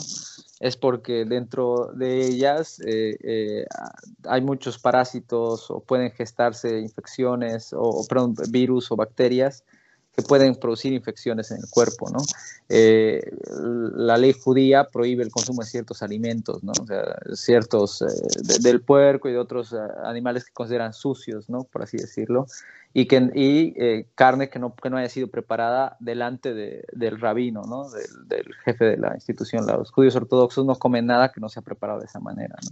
Es porque dentro de ellas eh, eh, hay muchos parásitos o pueden gestarse infecciones o, perdón, virus o bacterias que pueden producir infecciones en el cuerpo, ¿no? Eh, la ley judía prohíbe el consumo de ciertos alimentos, ¿no? O sea, ciertos eh, del puerco y de otros eh, animales que consideran sucios, ¿no? Por así decirlo, y, que, y carne que no, que no haya sido preparada delante de, del rabino, ¿no? Del, del, jefe de la institución. Los judíos ortodoxos no comen nada que no sea preparado de esa manera, ¿no?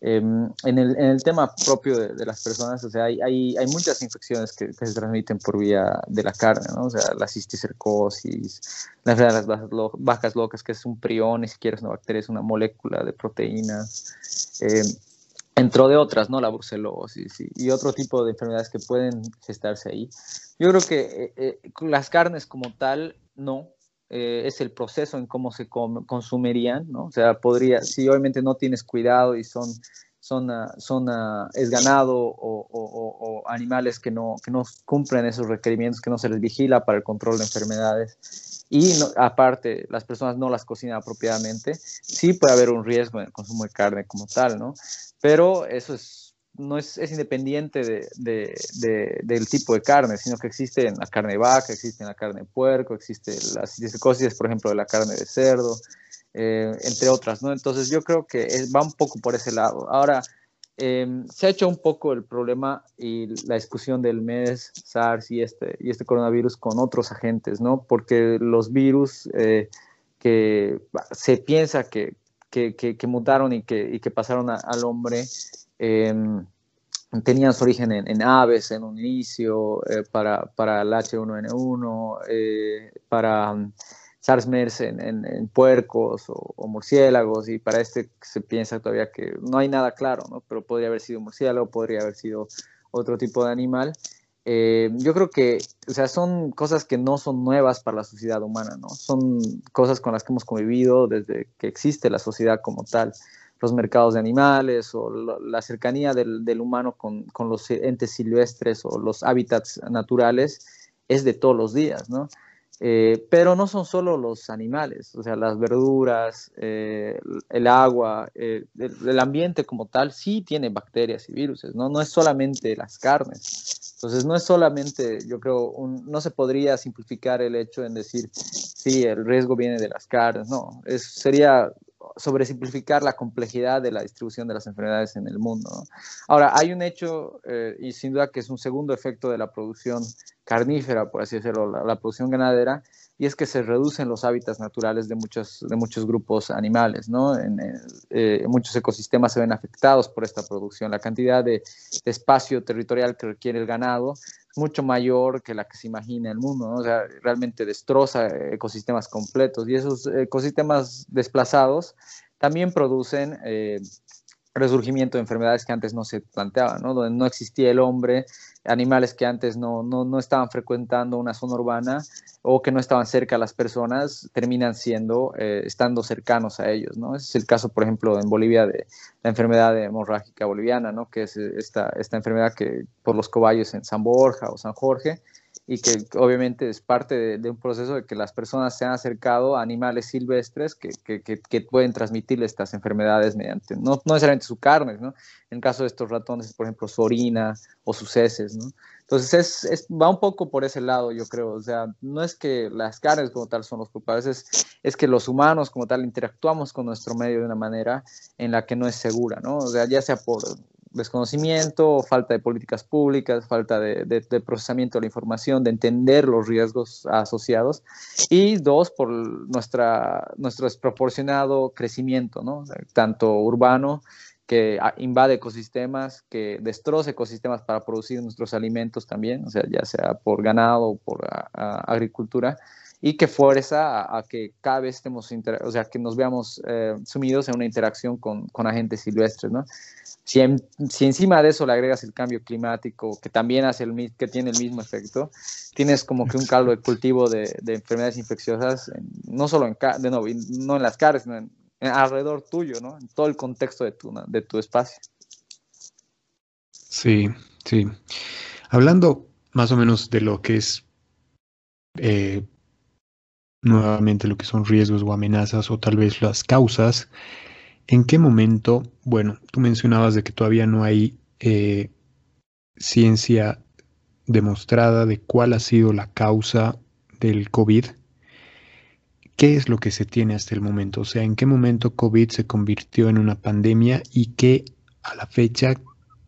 Em, en, el, en, el, tema propio de, las personas, o sea, hay, hay, hay muchas infecciones que, se transmiten por vía de la carne, ¿no? O sea, la cisticercosis, la enfermedad de las vacas, locas, que es un prión, ni siquiera es una bacteria, es una molécula de proteínas, eh, entre de otras, ¿no? La brucelosis y, y, otro tipo de enfermedades que pueden gestarse ahí. Yo creo que eh, eh, las carnes como tal, no, eh, es el proceso en cómo se consumirían, ¿no? O sea, podría, si obviamente no tienes cuidado y son, son, uh, son uh, es ganado o, animales que no, que no cumplen esos requerimientos, que no se les vigila para el control de enfermedades y aparte las personas no las cocinan apropiadamente, sí puede haber un riesgo en el consumo de carne como tal, ¿no? Pero eso es no es, es independiente de, de, del tipo de carne, sino que existe la carne de vaca, existe la carne de puerco, existe la psicosis, por ejemplo, de la carne de cerdo, eh, entre otras, ¿no? Entonces yo creo que va un poco por ese lado. Ahora, eh, se ha hecho un poco el problema y la discusión del MES, SARS y este, y este coronavirus con otros agentes, ¿no? Porque los virus eh, que se piensa que, que, que, mutaron y que, y que pasaron al hombre, Em, tenían su origen en, aves en un inicio, eh, para, para, el H1N1, eh, para um, SARS-MERS en, en, puercos o, murciélagos, y para este se piensa todavía que no hay nada claro, ¿no? pero podría haber sido murciélago, podría haber sido otro tipo de animal. Eh, yo creo que, o sea, son cosas que no son nuevas para la sociedad humana, ¿no? Son cosas con las que hemos convivido desde que existe la sociedad como tal los mercados de animales o la cercanía del, del humano con, con, los entes silvestres o los hábitats naturales es de todos los días, ¿no? Eh, pero no son solo los animales, o sea, las verduras, eh, el agua, eh, el, el, ambiente como tal sí tiene bacterias y virus, ¿no? No es solamente las carnes. Entonces, no es solamente, yo creo, un, no se podría simplificar el hecho en decir, sí, el riesgo viene de las carnes, no, es, sería sobresimplificar la complejidad de la distribución de las enfermedades en el mundo. Ahora, hay un hecho, eh, y sin duda que es un segundo efecto de la producción carnífera, por así decirlo, la, producción ganadera, y es que se reducen los hábitats naturales de muchos, de muchos grupos animales. ¿no? En, eh, muchos ecosistemas se ven afectados por esta producción. La cantidad de espacio territorial que requiere el ganado mucho mayor que la que se imagina el mundo, ¿no? o sea, realmente destroza ecosistemas completos y esos ecosistemas desplazados también producen eh, resurgimiento de enfermedades que antes no se planteaban, ¿no? donde no existía el hombre, animales que antes no, no, no estaban frecuentando una zona urbana o que no estaban cerca a las personas terminan siendo, eh, estando cercanos a ellos, ¿no? Ese es el caso, por ejemplo, en Bolivia de la enfermedad hemorrágica boliviana, ¿no? Que es esta, esta enfermedad que por los cobayos en San Borja o San Jorge, y que obviamente es parte de, un proceso de que las personas se han acercado a animales silvestres que, que, pueden transmitirle estas enfermedades mediante, no, no, necesariamente su carne, ¿no? En el caso de estos ratones, por ejemplo, su orina o sus heces, ¿no? Entonces es, es, va un poco por ese lado, yo creo. O sea, no es que las carnes como tal son los culpables, es, es que los humanos como tal interactuamos con nuestro medio de una manera en la que no es segura, ¿no? O sea, ya sea por desconocimiento, falta de políticas públicas, falta de, procesamiento de la información, de entender los riesgos asociados, y dos, por nuestro desproporcionado crecimiento, ¿no? tanto urbano, que invade ecosistemas, que destroza ecosistemas para producir nuestros alimentos también, o sea, ya sea por ganado o por agricultura, y que fuerza a, que cada vez estemos, o sea, que nos veamos eh, sumidos en una interacción con, con agentes silvestres, ¿no? Si, si, encima de eso le agregas el cambio climático, que también hace el, que tiene el mismo efecto, tienes como que un caldo de cultivo de, de enfermedades infecciosas, no solo en, de no en las caras, sino alrededor tuyo, ¿no? En todo el contexto de tu, de tu espacio. Sí, sí. Hablando más o menos de lo que es eh, nuevamente lo que son riesgos o amenazas o tal vez las causas, ¿en qué momento, bueno, tú mencionabas de que todavía no hay eh, ciencia demostrada de cuál ha sido la causa del COVID? ¿Qué es lo que se tiene hasta el momento? O sea, ¿en qué momento COVID se convirtió en una pandemia y qué a la fecha,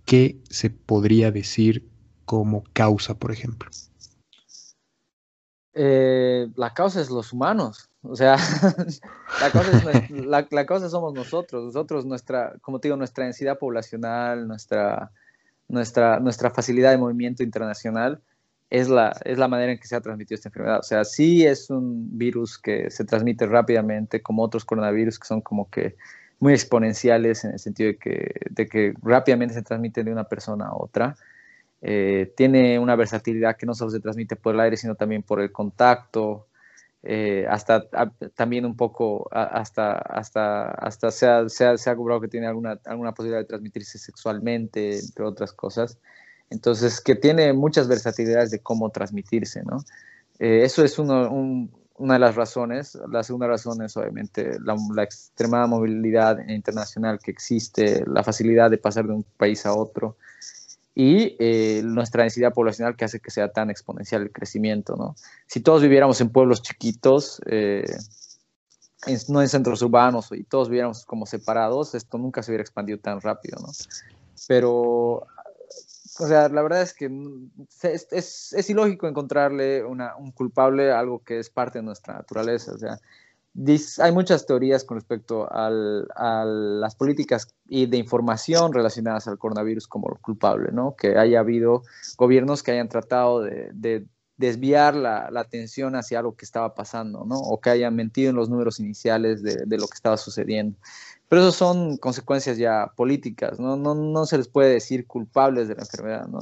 qué se podría decir como causa, por ejemplo? Eh, la causa es los humanos. O sea, la, causa somos nosotros. Nosotros, nuestra, como te digo, nuestra densidad poblacional, nuestra, nuestra, nuestra facilidad de movimiento internacional es la, es la manera en que se ha transmitido esta enfermedad. O sea, sí es un virus que se transmite rápidamente, como otros coronavirus que son como que muy exponenciales en el sentido de que, de que rápidamente se transmiten de una persona a otra. Eh, tiene una versatilidad que no solo se transmite por el aire, sino también por el contacto, eh, hasta también un poco, hasta, hasta, hasta se ha, se, ha, se ha cobrado que tiene alguna, alguna posibilidad de transmitirse sexualmente, entre otras cosas. Entonces, que tiene muchas versatilidades de cómo transmitirse, ¿no? Eh, eso es uno, una de las razones. La segunda razón es obviamente la, la, extremada movilidad internacional que existe, la facilidad de pasar de un país a otro y eh, nuestra densidad poblacional que hace que sea tan exponencial el crecimiento, ¿no? Si todos viviéramos en pueblos chiquitos, eh, no en centros urbanos, y todos viviéramos como separados, esto nunca se hubiera expandido tan rápido, ¿no? Pero, o sea, la verdad es que es, es, es ilógico encontrarle una, un culpable a algo que es parte de nuestra naturaleza, o sea, hay muchas teorías con respecto a las políticas y de información relacionadas al coronavirus como culpable, ¿no? Que haya habido gobiernos que hayan tratado de, desviar la, atención hacia lo que estaba pasando, ¿no? O que hayan mentido en los números iniciales de lo que estaba sucediendo. Pero eso son consecuencias ya políticas, ¿no? No, no se les puede decir culpables de la enfermedad, ¿no?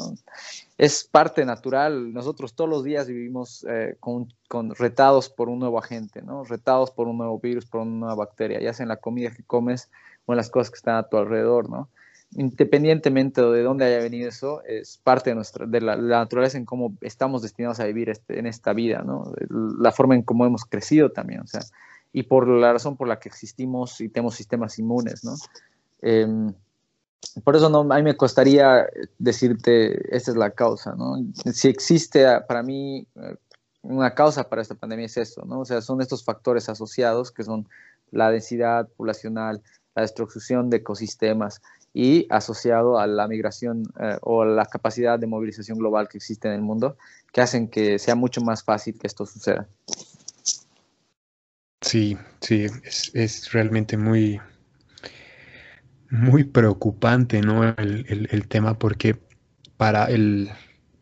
Es parte natural. Nosotros todos los días vivimos eh, con, retados por un nuevo agente, ¿no? Retados por un nuevo virus, por una nueva bacteria, ya sea en la comida que comes o en las cosas que están a tu alrededor, ¿no? Independientemente de dónde haya venido eso, es parte de, nuestra, de la, naturaleza en cómo estamos destinados a vivir este, en esta vida, ¿no? La forma en cómo hemos crecido también, o sea, y por la razón por la que existimos y tenemos sistemas inmunes, ¿no? Em, por eso no, a mí me costaría decirte, esta es la causa, ¿no? Si existe para mí eh, una causa para esta pandemia es esto, ¿no? O sea, son estos factores asociados que son la densidad poblacional, la destrucción de ecosistemas y asociado a la migración eh, o la capacidad de movilización global que existe en el mundo, que hacen que sea mucho más fácil que esto suceda. Sí, sí, es, realmente muy, muy preocupante, ¿no? El, tema, porque para el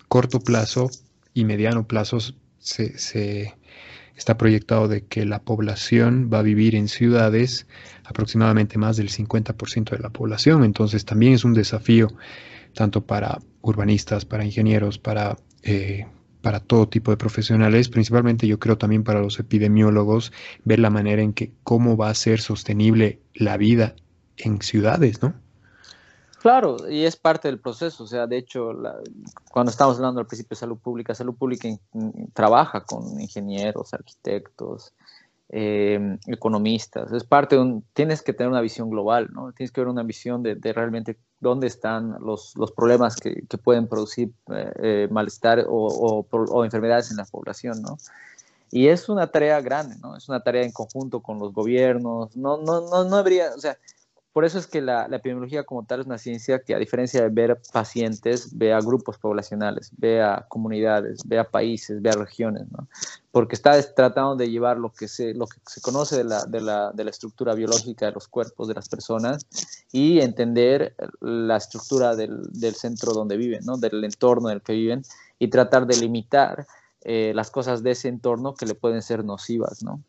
corto plazo y mediano plazo se, está proyectado de que la población va a vivir en ciudades, aproximadamente más del 50% de la población, entonces también es un desafío tanto para urbanistas, para ingenieros, para eh, para todo tipo de profesionales, principalmente yo creo también para los epidemiólogos, ver la manera en que cómo va a ser sostenible la vida en ciudades, ¿no? Claro, y es parte del proceso. O sea, de hecho, cuando estamos hablando al principio de salud pública, salud pública trabaja con ingenieros, arquitectos, em, economistas. Es parte de un, tienes que tener una visión global, ¿no? Tienes que ver una visión de, realmente dónde están los, los problemas que, que, pueden producir eh, eh, malestar o, o, o, enfermedades en la población, ¿no? Y es una tarea grande, ¿no? Es una tarea en conjunto con los gobiernos. No, no, no, no habría, o sea, por eso es que la, epidemiología como tal es una ciencia que a diferencia de ver pacientes, ve a grupos poblacionales, ve a comunidades, ve a países, ve a regiones, ¿no? Porque está tratando de llevar lo que se, lo que se conoce de la, de, la, de la estructura biológica de los cuerpos de las personas y entender la estructura del, del centro donde viven, ¿no? Del entorno en el que viven y tratar de limitar eh, las cosas de ese entorno que le pueden ser nocivas, ¿no?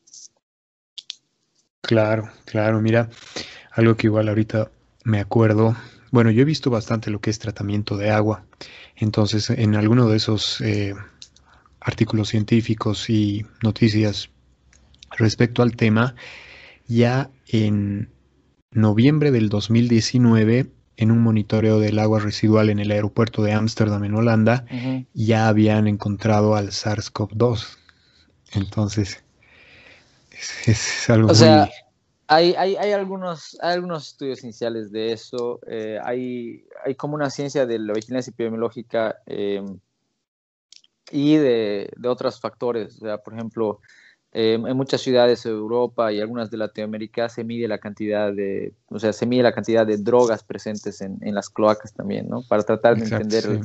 Claro, claro, mira, algo que igual ahorita me acuerdo, bueno, yo he visto bastante lo que es tratamiento de agua, entonces en alguno de esos eh, artículos científicos y noticias respecto al tema, ya en noviembre del 2019 en un monitoreo del agua residual en el aeropuerto de Ámsterdam, en Holanda, ya habían encontrado al SARS-CoV-2. Entonces, es, algo o Sea, hay, hay, hay, algunos, algunos estudios iniciales de eso. Eh, hay, hay como una ciencia de la vigilancia epidemiológica em, y de, de, otros factores. O sea, por ejemplo, eh, en muchas ciudades de Europa y algunas de Latinoamérica se mide la cantidad de, o sea, se mide la cantidad de drogas presentes en, en las cloacas también, ¿no? Para tratar de entender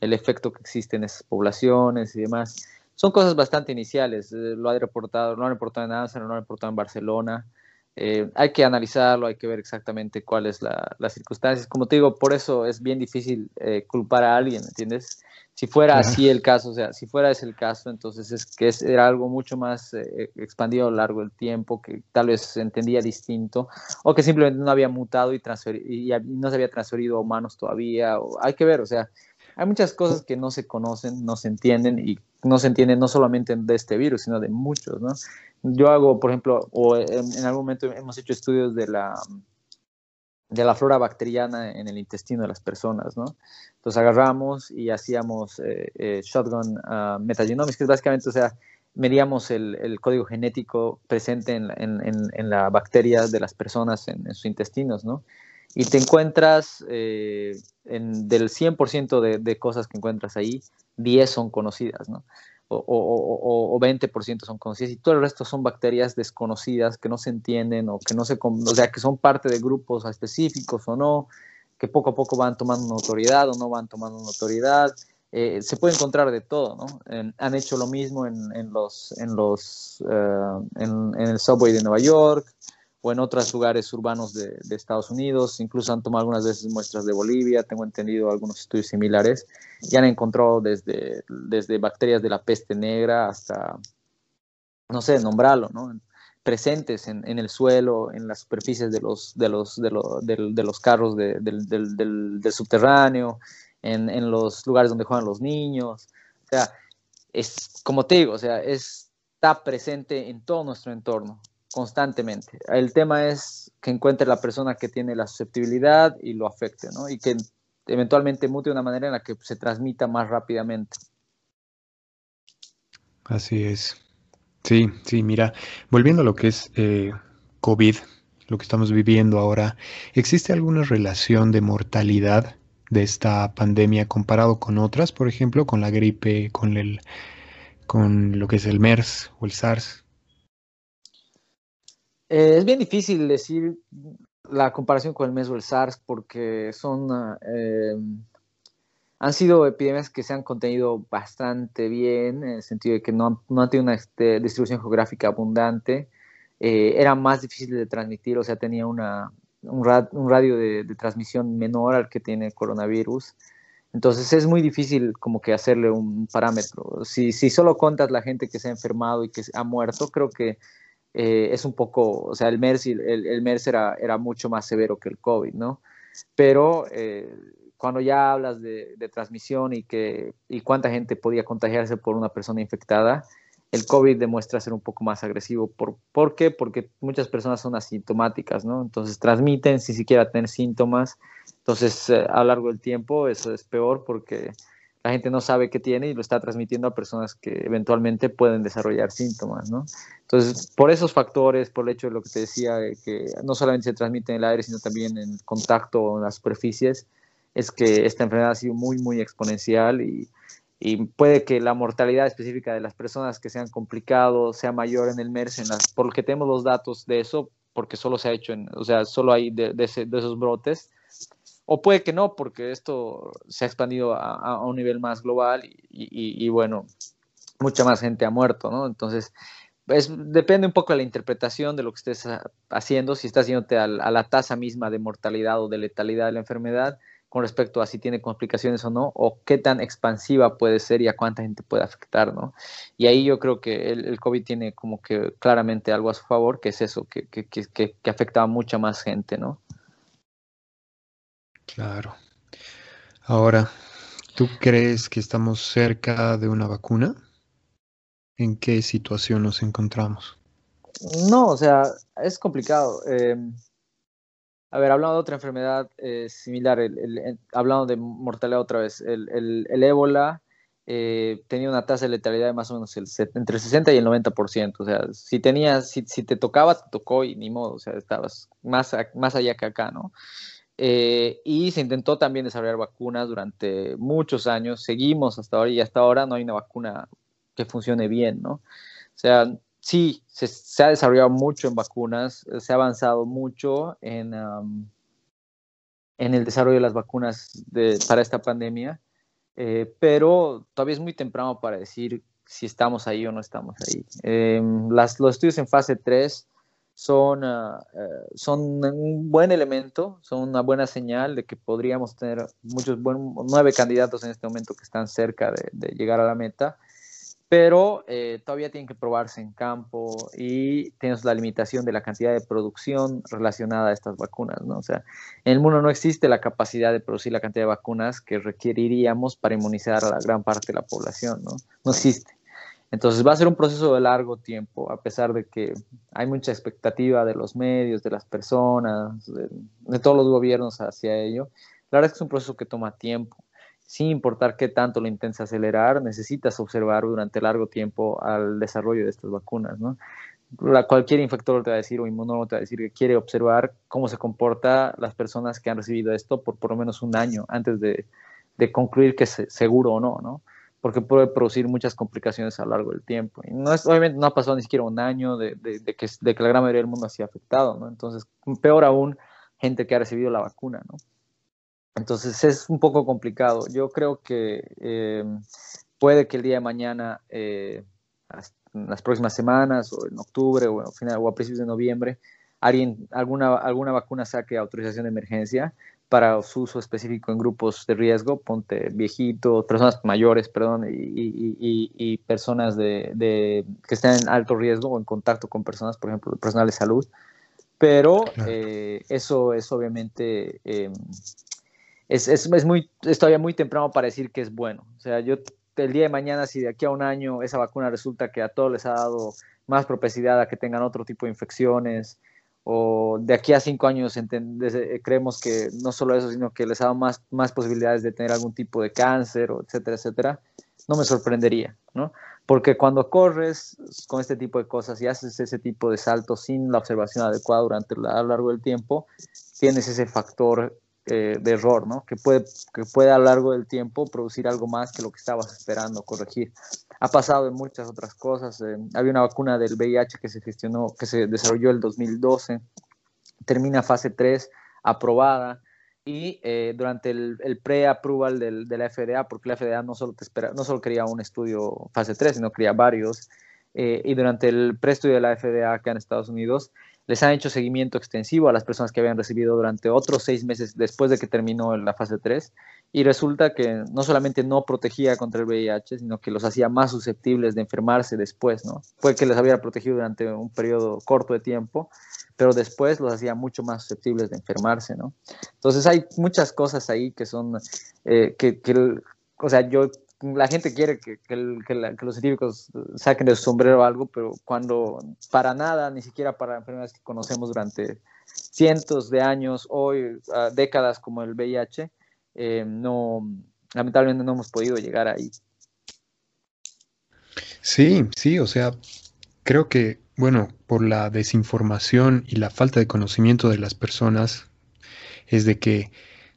el, efecto que existe en esas poblaciones y demás. Son cosas bastante iniciales. Eh, lo, ha reportado, lo han reportado en Amsterdam, lo han reportado en Barcelona. Eh, hay que analizarlo, hay que ver exactamente cuáles la, las circunstancias. Como te digo, por eso es bien difícil culpar a alguien, ¿entiendes? Si fuera así el caso, o sea, si fuera ese el caso, entonces es que era algo mucho más eh, expandido a lo largo del tiempo, que tal vez se entendía distinto, o que simplemente no había mutado y, y no se había transferido a humanos todavía. O, hay que ver, o sea, hay muchas cosas que no se conocen, no se entienden y no se entienden no solamente de este virus, sino de muchos, ¿no? Yo hago, por ejemplo, o en algún momento hemos hecho estudios de la de la flora bacteriana en el intestino de las personas, ¿no? Entonces agarramos y hacíamos eh, eh, shotgun uh, metagenomics, que es básicamente, o sea, medíamos el, el código genético presente en, en, en, la bacteria de las personas en, sus intestinos, ¿no? Y te encuentras, eh, del 100% de, de, cosas que encuentras ahí, 10 son conocidas, ¿no? o, o, 20% son conocidas y todo el resto son bacterias desconocidas que no se entienden o que no se, o sea, que son parte de grupos específicos o no, que poco a poco van tomando notoriedad o no van tomando notoriedad. Eh, se puede encontrar de todo, ¿no? han hecho lo mismo en, en los, en, los en, en, el subway de Nueva York, o en otros lugares urbanos de, Estados Unidos. Incluso han tomado algunas veces muestras de Bolivia, tengo entendido algunos estudios similares, y han encontrado desde, desde bacterias de la peste negra hasta, no sé, nombrarlo, ¿no? presentes en, el suelo, en las superficies de los, de los, de, de, los carros del, del, subterráneo, en, en, los lugares donde juegan los niños. O sea, es como te digo, o sea, está presente en todo nuestro entorno constantemente. El tema es que encuentre la persona que tiene la susceptibilidad y lo afecte, ¿no? Y que eventualmente mute de una manera en la que se transmita más rápidamente. Así es. Sí, sí, mira, volviendo a lo que es eh, COVID, lo que estamos viviendo ahora, ¿existe alguna relación de mortalidad de esta pandemia comparado con otras, por ejemplo, con la gripe, con el con lo que es el MERS o el SARS? Eh, es bien difícil decir la comparación con el mes o el SARS porque son, eh, han sido epidemias que se han contenido bastante bien, en el sentido de que no, no han tenido una este, distribución geográfica abundante, eh, era más difícil de transmitir, o sea, tenía una, un, radio de, transmisión menor al que tiene el coronavirus. Entonces es muy difícil como que hacerle un parámetro. Si, si solo contas la gente que se ha enfermado y que ha muerto, creo que eh, es un poco, o sea, el MERS, el, el era, era, mucho más severo que el COVID, ¿no? Pero eh, cuando ya hablas de, transmisión y, que, y cuánta gente podía contagiarse por una persona infectada, el COVID demuestra ser un poco más agresivo. ¿Por, ¿Por qué? Porque muchas personas son asintomáticas, ¿no? Entonces transmiten sin siquiera tener síntomas. Entonces, eh, a lo largo del tiempo, eso es peor porque la gente no sabe qué tiene y lo está transmitiendo a personas que eventualmente pueden desarrollar síntomas, ¿no? Entonces, por esos factores, por el hecho de lo que te decía, que no solamente se transmite en el aire, sino también en contacto en las superficies, es que esta enfermedad ha sido muy, muy exponencial y, puede que la mortalidad específica de las personas que se han sea mayor en el MERS, en las, porque tenemos los datos de eso, porque solo se ha hecho, en, o sea, solo hay de esos brotes, o puede que no, porque esto se ha expandido a, un nivel más global y, bueno, mucha más gente ha muerto, ¿no? Entonces, es, depende un poco de la interpretación de lo que estés haciendo, si estás yéndote a, a la tasa misma de mortalidad o de letalidad de la enfermedad, con respecto a si tiene complicaciones o no, o qué tan expansiva puede ser y a cuánta gente puede afectar, ¿no? Y ahí yo creo que el, el COVID tiene como que claramente algo a su favor, que es eso, que, que, que, que afecta a mucha más gente, ¿no? Claro. Ahora, ¿tú crees que estamos cerca de una vacuna? ¿En qué situación nos encontramos? No, o sea, es complicado. Eh, a ver, hablando de otra enfermedad eh, similar, hablando de mortalidad otra vez, el, ébola eh, tenía una tasa de letalidad de más o menos entre el 60 y el 90%. O sea, si, tenías, si, si, te tocaba, te tocó y ni modo, o sea, estabas más, más allá que acá, ¿no? Eh, y se intentó también desarrollar vacunas durante muchos años, seguimos hasta ahora y hasta ahora no hay una vacuna que funcione bien, ¿no? O sea, sí, se, se, ha desarrollado mucho en vacunas, se ha avanzado mucho en, um, en el desarrollo de las vacunas de, para esta pandemia, eh, pero todavía es muy temprano para decir si estamos ahí o no estamos ahí. Eh, las, los estudios en fase 3 son, uh, son un buen elemento, son una buena señal de que podríamos tener muchos, buen, nueve candidatos en este momento que están cerca de, llegar a la meta pero eh, todavía tienen que probarse en campo y tienes la limitación de la cantidad de producción relacionada a estas vacunas, ¿no? O sea, en el mundo no existe la capacidad de producir la cantidad de vacunas que requeriríamos para inmunizar a la gran parte de la población, ¿no? No existe. Entonces va a ser un proceso de largo tiempo, a pesar de que hay mucha expectativa de los medios, de las personas, de, de todos los gobiernos hacia ello. La verdad es que es un proceso que toma tiempo sin importar qué tanto lo intentes acelerar, necesitas observar durante largo tiempo al desarrollo de estas vacunas, ¿no? La, cualquier infector te va a decir o inmunólogo te va a decir que quiere observar cómo se comporta las personas que han recibido esto por por lo menos un año antes de, de concluir que es seguro o no, ¿no? Porque puede producir muchas complicaciones a lo largo del tiempo. Y no es, obviamente no ha pasado ni siquiera un año de, de, de, que, de que la gran mayoría del mundo ha sido afectado, ¿no? Entonces, peor aún, gente que ha recibido la vacuna, ¿no? Entonces es un poco complicado. Yo creo que eh, puede que el día de mañana, eh, en las próximas semanas, o en octubre, o, final, o a principios de noviembre, alguien, alguna, alguna vacuna saque autorización de emergencia para su uso específico en grupos de riesgo, ponte viejitos, personas mayores, perdón, y, y, y, y personas de, de, que estén en alto riesgo o en contacto con personas, por ejemplo, personal de salud. Pero claro. eh, eso es obviamente em, es, es, es, muy, es todavía muy temprano para decir que es bueno. O sea, yo el día de mañana, si de aquí a un año esa vacuna resulta que a todos les ha dado más propensidad a que tengan otro tipo de infecciones, o de aquí a cinco años creemos que no solo eso, sino que les ha dado más, más posibilidades de tener algún tipo de cáncer, o etcétera, etcétera, no me sorprendería, ¿no? Porque cuando corres con este tipo de cosas y haces ese tipo de saltos sin la observación adecuada durante a lo largo del tiempo, tienes ese factor eh, de error, ¿no? Que puede, que puede a lo largo del tiempo producir algo más que lo que estabas esperando corregir. Ha pasado en muchas otras cosas. Eh, había una vacuna del VIH que se gestionó, que se desarrolló el 2012, termina fase 3, aprobada, y eh, durante el, pre-approval de la FDA, porque la FDA no solo, te espera, no solo quería un estudio fase 3, sino quería varios, eh, y durante el pre-estudio de la FDA acá en Estados Unidos, les han hecho seguimiento extensivo a las personas que habían recibido durante otros seis meses después de que terminó la fase 3 y resulta que no solamente no protegía contra el VIH, sino que los hacía más susceptibles de enfermarse después, ¿no? Fue que les había protegido durante un periodo corto de tiempo, pero después los hacía mucho más susceptibles de enfermarse, ¿no? Entonces hay muchas cosas ahí que son, eh, que, o sea, yo la gente quiere que, los científicos saquen de su sombrero algo, pero cuando para nada, ni siquiera para enfermedades que conocemos durante cientos de años, hoy, ah, décadas como el VIH, eh, no, lamentablemente no hemos podido llegar ahí. Sí, sí, o sea, creo que, bueno, por la desinformación y la falta de conocimiento de las personas, es de que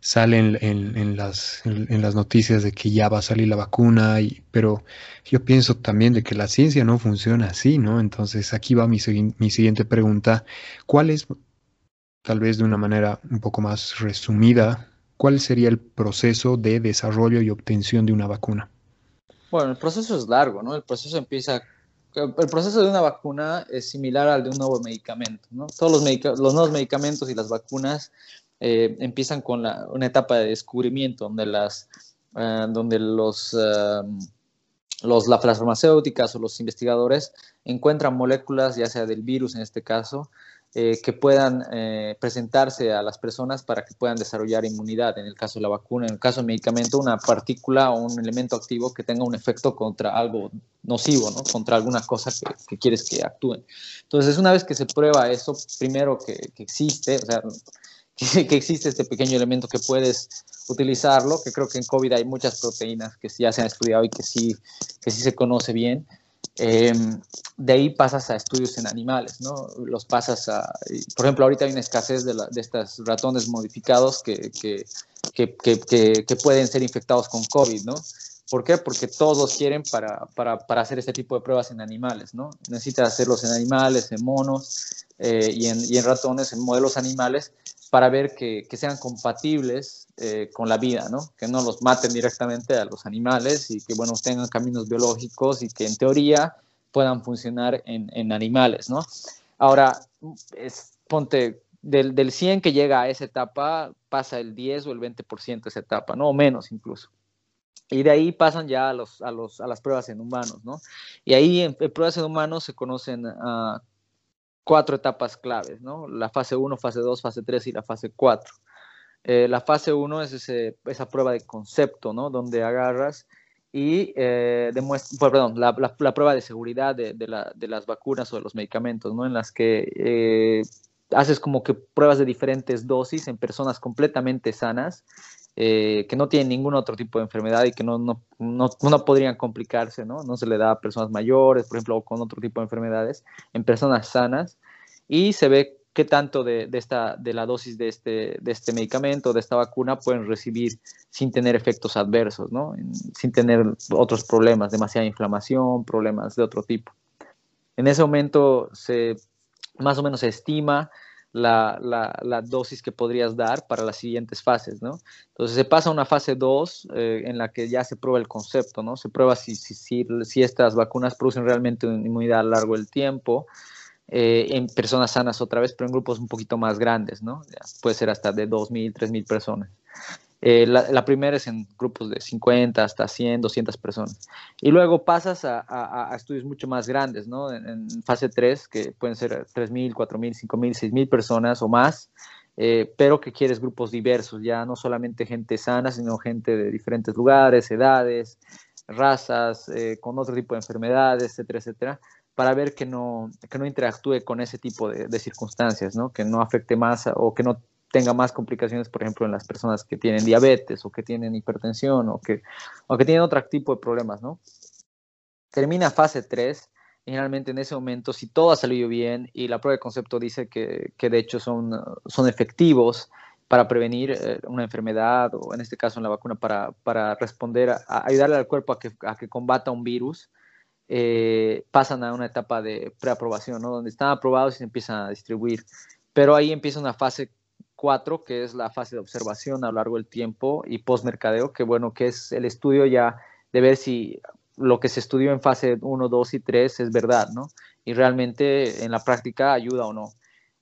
salen en, las, en, las noticias de que ya va a salir la vacuna, y, pero yo pienso también de que la ciencia no funciona así, ¿no? Entonces aquí va mi, mi siguiente pregunta. ¿Cuál es, tal vez de una manera un poco más resumida, cuál sería el proceso de desarrollo y obtención de una vacuna? Bueno, el proceso es largo, ¿no? El proceso empieza el proceso de una vacuna es similar al de un nuevo medicamento. ¿no? Todos los, los nuevos medicamentos y las vacunas eh, empiezan con una etapa de descubrimiento donde las, eh, donde los, eh, los, las farmacéuticas o los investigadores encuentran moléculas, ya sea del virus en este caso, que puedan presentarse a las personas para que puedan desarrollar inmunidad. En el caso de la vacuna, en el caso del medicamento, una partícula o un elemento activo que tenga un efecto contra algo nocivo, ¿no? contra alguna cosa que, que quieres que actúen. Entonces, una vez que se prueba eso, primero que, que existe, o sea, que, existe este pequeño elemento que puedes utilizarlo, que creo que en COVID hay muchas proteínas que ya se han estudiado y que sí, que sí se conoce bien. Em, de ahí pasas a estudios en animales, ¿no? Los pasas a, por ejemplo, ahorita hay una escasez de, de estos ratones modificados que, que, que, pueden ser infectados con COVID, ¿no? ¿Por qué? Porque todos los quieren para, para, para, hacer este tipo de pruebas en animales, ¿no? Necesitas hacerlos en animales, en monos eh, y, en, y en ratones, en modelos animales, para ver que, sean compatibles eh, con la vida, ¿no? Que no los maten directamente a los animales y que, bueno, tengan caminos biológicos y que en teoría puedan funcionar en, animales, ¿no? Ahora, es, ponte, del, del, 100 que llega a esa etapa, pasa el 10 o el 20% de esa etapa, ¿no? O menos incluso. Y de ahí pasan ya a, los, a, los, a las pruebas en humanos, ¿no? Y ahí en, pruebas en humanos se conocen a cuatro etapas claves, ¿no? La fase 1, fase 2, fase 3 y la fase 4. Eh, la fase 1 es esa prueba de concepto, ¿no? Donde agarras y eh, pues, perdón, la, prueba de seguridad de, las vacunas o de los medicamentos, ¿no? En las que eh, haces como que pruebas de diferentes dosis en personas completamente sanas, que no tienen ningún otro tipo de enfermedad y que no, no, no, no, podrían complicarse, ¿no? No se le da a personas mayores, por ejemplo, o con otro tipo de enfermedades, en personas sanas, y se ve qué tanto de, de, esta, de la dosis de este, de este medicamento, de esta vacuna, pueden recibir sin tener efectos adversos, ¿no? sin tener otros problemas, demasiada inflamación, problemas de otro tipo. En ese momento se más o menos se estima la, la, dosis que podrías dar para las siguientes fases, ¿no? Entonces se pasa a una fase 2 eh, en la que ya se prueba el concepto, ¿no? Se prueba si, si, si, si estas vacunas producen realmente una inmunidad a lo largo del tiempo, eh, en personas sanas otra vez, pero en grupos un poquito más grandes, ¿no? puede ser hasta de 2.000, 3.000 personas. Eh, la, primera es en grupos de 50 hasta 100, 200 personas. Y luego pasas a, estudios mucho más grandes, ¿no? En, fase 3, que pueden ser 3.000, 4.000, 5.000, 6.000 personas o más, eh, pero que quieres grupos diversos, ya no solamente gente sana, sino gente de diferentes lugares, edades, razas, eh, con otro tipo de enfermedades, etcétera, etcétera, para ver que no, que no interactúe con ese tipo de, de circunstancias, ¿no? Que no afecte más o que no tenga más complicaciones, por ejemplo, en las personas que tienen diabetes o que tienen hipertensión o que, o que tienen otro tipo de problemas, ¿no? Termina fase 3, generalmente en ese momento, si todo ha salido bien y la prueba de concepto dice que, que de hecho son, son efectivos para prevenir eh, una enfermedad o en este caso en la vacuna para, para responder, a, ayudarle al cuerpo a que, a que combata un virus, eh, pasan a una etapa de preaprobación, ¿no? donde están aprobados y se empiezan a distribuir. Pero ahí empieza una fase que es la fase de observación a lo largo del tiempo, y postmercadeo, que bueno, que es el estudio ya de ver si lo que se estudió en fase 1, 2 y 3 es verdad, ¿no? Y realmente en la práctica ayuda o no.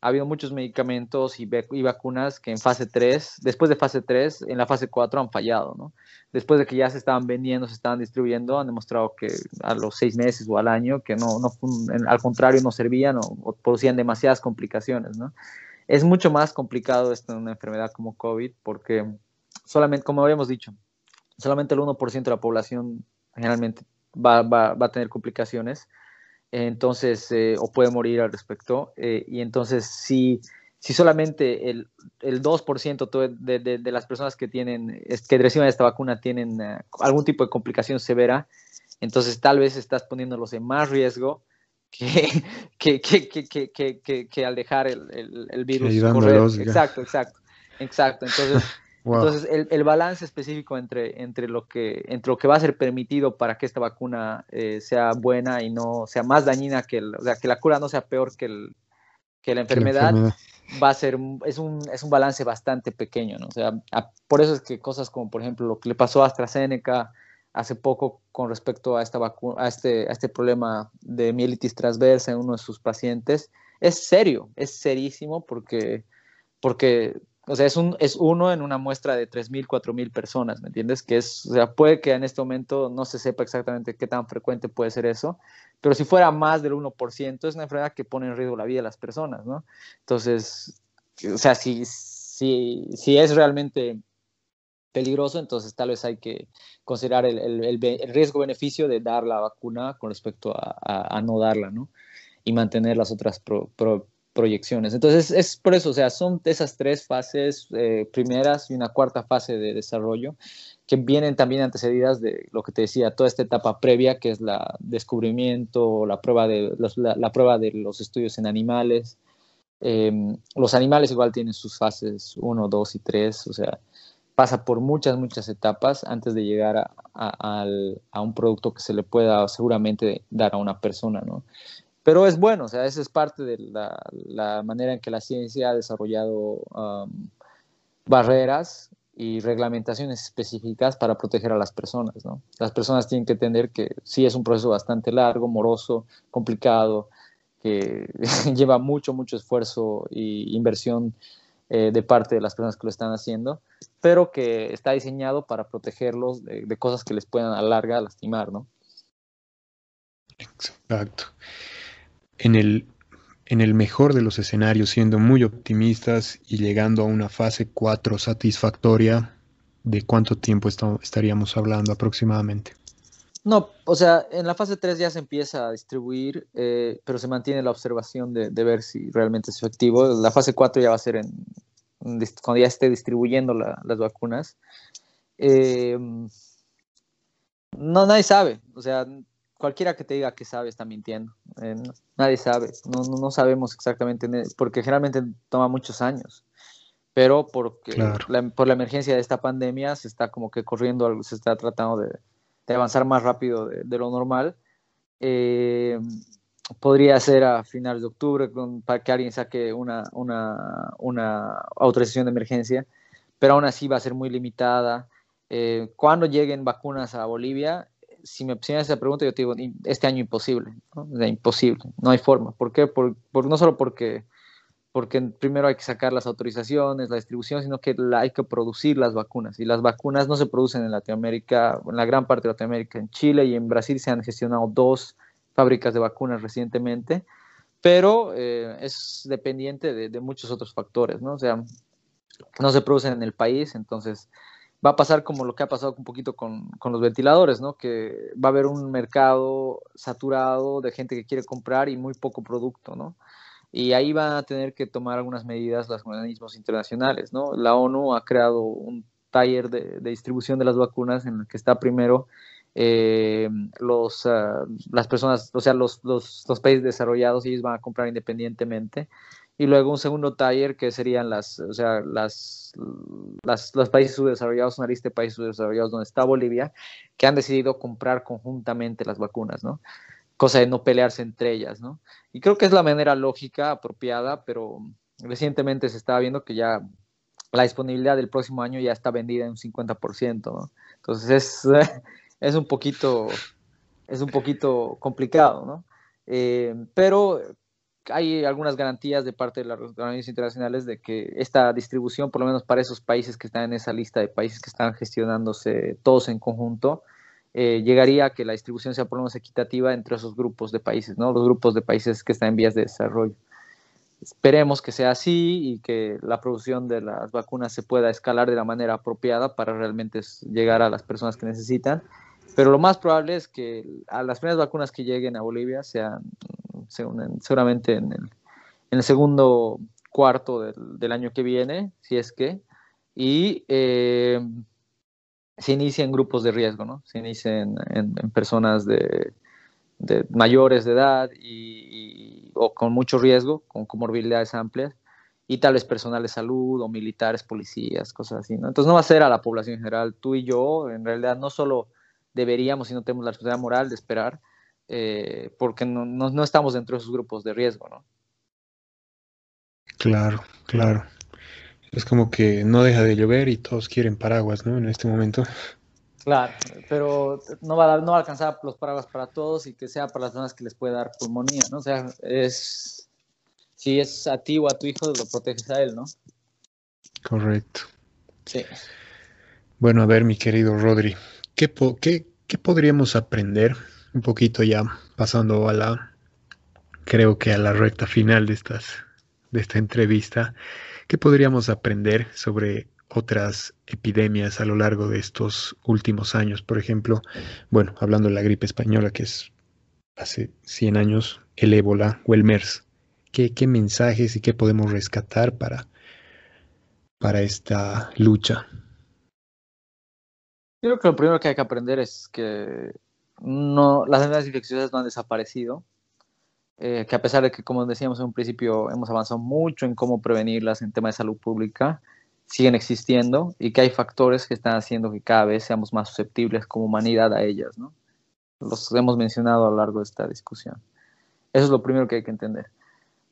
Ha habido muchos medicamentos y, vacunas que en fase 3, después de fase 3, en la fase 4 han fallado, ¿no? Después de que ya se estaban vendiendo, se estaban distribuyendo, han demostrado que a los seis meses o al año, que no, no al contrario, no servían o, o producían demasiadas complicaciones, ¿no? Es mucho más complicado esto en una enfermedad como COVID porque solamente, como habíamos dicho, solamente el 1% de la población generalmente va, a tener complicaciones, entonces, eh, o puede morir al respecto. Eh, y entonces, si, si solamente el, el 2% de, de, de, las personas que, tienen, que reciben esta vacuna tienen uh, algún tipo de complicación severa, entonces tal vez estás poniéndolos en más riesgo que, que, que, que, que al dejar el, el, el virus correr. Exacto, exacto, exacto. Entonces, wow. entonces el, el, balance específico entre, entre, lo que, entre lo que va a ser permitido para que esta vacuna eh, sea buena y no sea más dañina que, el, o sea, que la cura no sea peor que, el, que la enfermedad, la enfermedad. va a ser, es un, es un balance bastante pequeño, ¿no? O sea, a, por eso es que cosas como, por ejemplo, lo que le pasó a AstraZeneca, hace poco con respecto a, esta a, este, a este problema de mielitis transversa en uno de sus pacientes. Es serio, es serísimo porque, porque o sea, es, un, es uno en una muestra de 3.000, 4.000 personas, ¿me entiendes? Que es, o sea, puede que en este momento no se sepa exactamente qué tan frecuente puede ser eso, pero si fuera más del 1%, es una enfermedad que pone en riesgo la vida de las personas, ¿no? Entonces, o sea, si, si, si es realmente peligroso, entonces tal vez hay que considerar el, riesgo-beneficio de dar la vacuna con respecto a, no darla, ¿no? Y mantener las otras pro, pro, proyecciones. Entonces es por eso, o sea, son esas tres fases eh, primeras y una cuarta fase de desarrollo que vienen también antecedidas de lo que te decía, toda esta etapa previa, que es la descubrimiento, la prueba de los, la, prueba de los estudios en animales. Eh, los animales igual tienen sus fases 1, 2 y 3, o sea, pasa por muchas, muchas etapas antes de llegar a, un producto que se le pueda seguramente dar a una persona, ¿no? Pero es bueno, o sea, esa es parte de la, la manera en que la ciencia ha desarrollado um, barreras y reglamentaciones específicas para proteger a las personas, ¿no? Las personas tienen que entender que sí es un proceso bastante largo, moroso, complicado, que lleva mucho, mucho esfuerzo e inversión eh, de parte de las personas que lo están haciendo, pero que está diseñado para protegerlos de, cosas que les puedan a larga lastimar, ¿no? Exacto. En el, en el mejor de los escenarios, siendo muy optimistas y llegando a una fase 4 satisfactoria, ¿de cuánto tiempo estaríamos hablando aproximadamente? No, o sea, en la fase 3 ya se empieza a distribuir, eh, pero se mantiene la observación de, de, ver si realmente es efectivo. La fase 4 ya va a ser en, en cuando ya esté distribuyendo la, las vacunas. Eh, no, nadie sabe, o sea, cualquiera que te diga que sabe está mintiendo. Eh, nadie sabe, no, no, no, sabemos exactamente, porque generalmente toma muchos años. Pero porque claro. la, por la emergencia de esta pandemia se está como que corriendo, se está tratando de, de avanzar más rápido de, de lo normal. Eh, podría ser a finales de octubre con, para que alguien saque una, una, una, autorización de emergencia, pero aún así va a ser muy limitada. Eh, cuando lleguen vacunas a Bolivia, si me hacen esa pregunta, yo te digo, este año imposible, ¿no? O sea, imposible, no hay forma. ¿Por qué? Por, por, no solo porque, porque primero hay que sacar las autorizaciones, la distribución, sino que la, hay que producir las vacunas. Y las vacunas no se producen en Latinoamérica, en la gran parte de Latinoamérica, en Chile y en Brasil se han gestionado dos fábricas de vacunas recientemente, pero eh, es dependiente de, de, muchos otros factores, ¿no? O sea, no se producen en el país, entonces va a pasar como lo que ha pasado un poquito con, con, los ventiladores, ¿no? Que va a haber un mercado saturado de gente que quiere comprar y muy poco producto, ¿no? Y ahí van a tener que tomar algunas medidas los organismos internacionales, ¿no? La ONU ha creado un taller de, distribución de las vacunas en el que está primero eh, los, uh, las personas, o sea, los, los, los, países desarrollados, ellos van a comprar independientemente. Y luego un segundo taller que serían las, o sea, las, las, los países subdesarrollados, una lista de países subdesarrollados donde está Bolivia, que han decidido comprar conjuntamente las vacunas, ¿no? Cosa de no pelearse entre ellas, ¿no? Y creo que es la manera lógica, apropiada, pero recientemente se estaba viendo que ya la disponibilidad del próximo año ya está vendida en un 50%, ¿no? Entonces es es un poquito, es un poquito complicado, ¿no? Eh, pero hay algunas garantías de parte de las organizaciones internacionales de que esta distribución, por lo menos para esos países que están en esa lista de países que están gestionándose todos en conjunto, eh, llegaría a que la distribución sea por lo menos equitativa entre esos grupos de países, ¿no? Los grupos de países que están en vías de desarrollo. Esperemos que sea así y que la producción de las vacunas se pueda escalar de la manera apropiada para realmente llegar a las personas que necesitan pero lo más probable es que a las primeras vacunas que lleguen a Bolivia sean seguramente en el, en el segundo cuarto del, del, año que viene, si es que, y eh, se inician grupos de riesgo, ¿no? Se inician en, en personas de, mayores de edad y, o con mucho riesgo, con comorbilidades amplias, y tal vez personal de salud o militares, policías, cosas así, ¿no? Entonces no va a ser a la población en general, tú y yo, en realidad no solo deberíamos, si no tenemos la responsabilidad moral de esperar, eh, porque no, no, estamos dentro de esos grupos de riesgo, ¿no? Claro, claro. Es como que no deja de llover y todos quieren paraguas, ¿no? En este momento. Claro, pero no va, a, no va a alcanzar los paraguas para todos y que sea para las personas que les puede dar pulmonía, ¿no? O sea, es si es a ti o a tu hijo, lo proteges a él, ¿no? Correcto. Sí. Bueno, a ver, mi querido Rodri, ¿qué, po qué, qué podríamos aprender? Un poquito ya pasando a la, creo que a la recta final de, estas, de esta entrevista. ¿Qué podríamos aprender sobre otras epidemias a lo largo de estos últimos años? Por ejemplo, bueno, hablando de la gripe española, que es hace 100 años, el ébola o el MERS. ¿Qué, qué mensajes y qué podemos rescatar para, para esta lucha? Yo creo que lo primero que hay que aprender es que no, las enfermedades infecciosas no han desaparecido, eh, que a pesar de que, como decíamos en un principio, hemos avanzado mucho en cómo prevenirlas en tema de salud pública, siguen existiendo y que hay factores que están haciendo que cada vez seamos más susceptibles como humanidad a ellas, ¿no? Los hemos mencionado a lo largo de esta discusión. Eso es lo primero que hay que entender.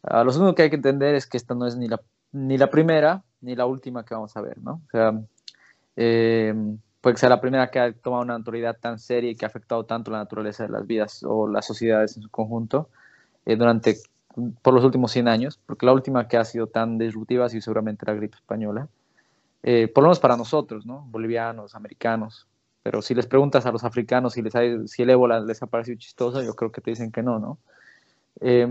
Uh, lo segundo que hay que entender es que esta no es ni la, ni la primera ni la última que vamos a ver, ¿no? O sea, eh, puede que sea la primera que ha tomado una autoridad tan seria y que ha afectado tanto la naturaleza de las vidas o las sociedades en su conjunto eh, durante por los últimos 100 años, porque la última que ha sido tan disruptiva ha sido seguramente la gripe española, eh, por lo menos para nosotros, ¿no? bolivianos, americanos, pero si les preguntas a los africanos si, les hay, si el ébola les ha parecido chistoso, yo creo que te dicen que no, ¿no? Eh,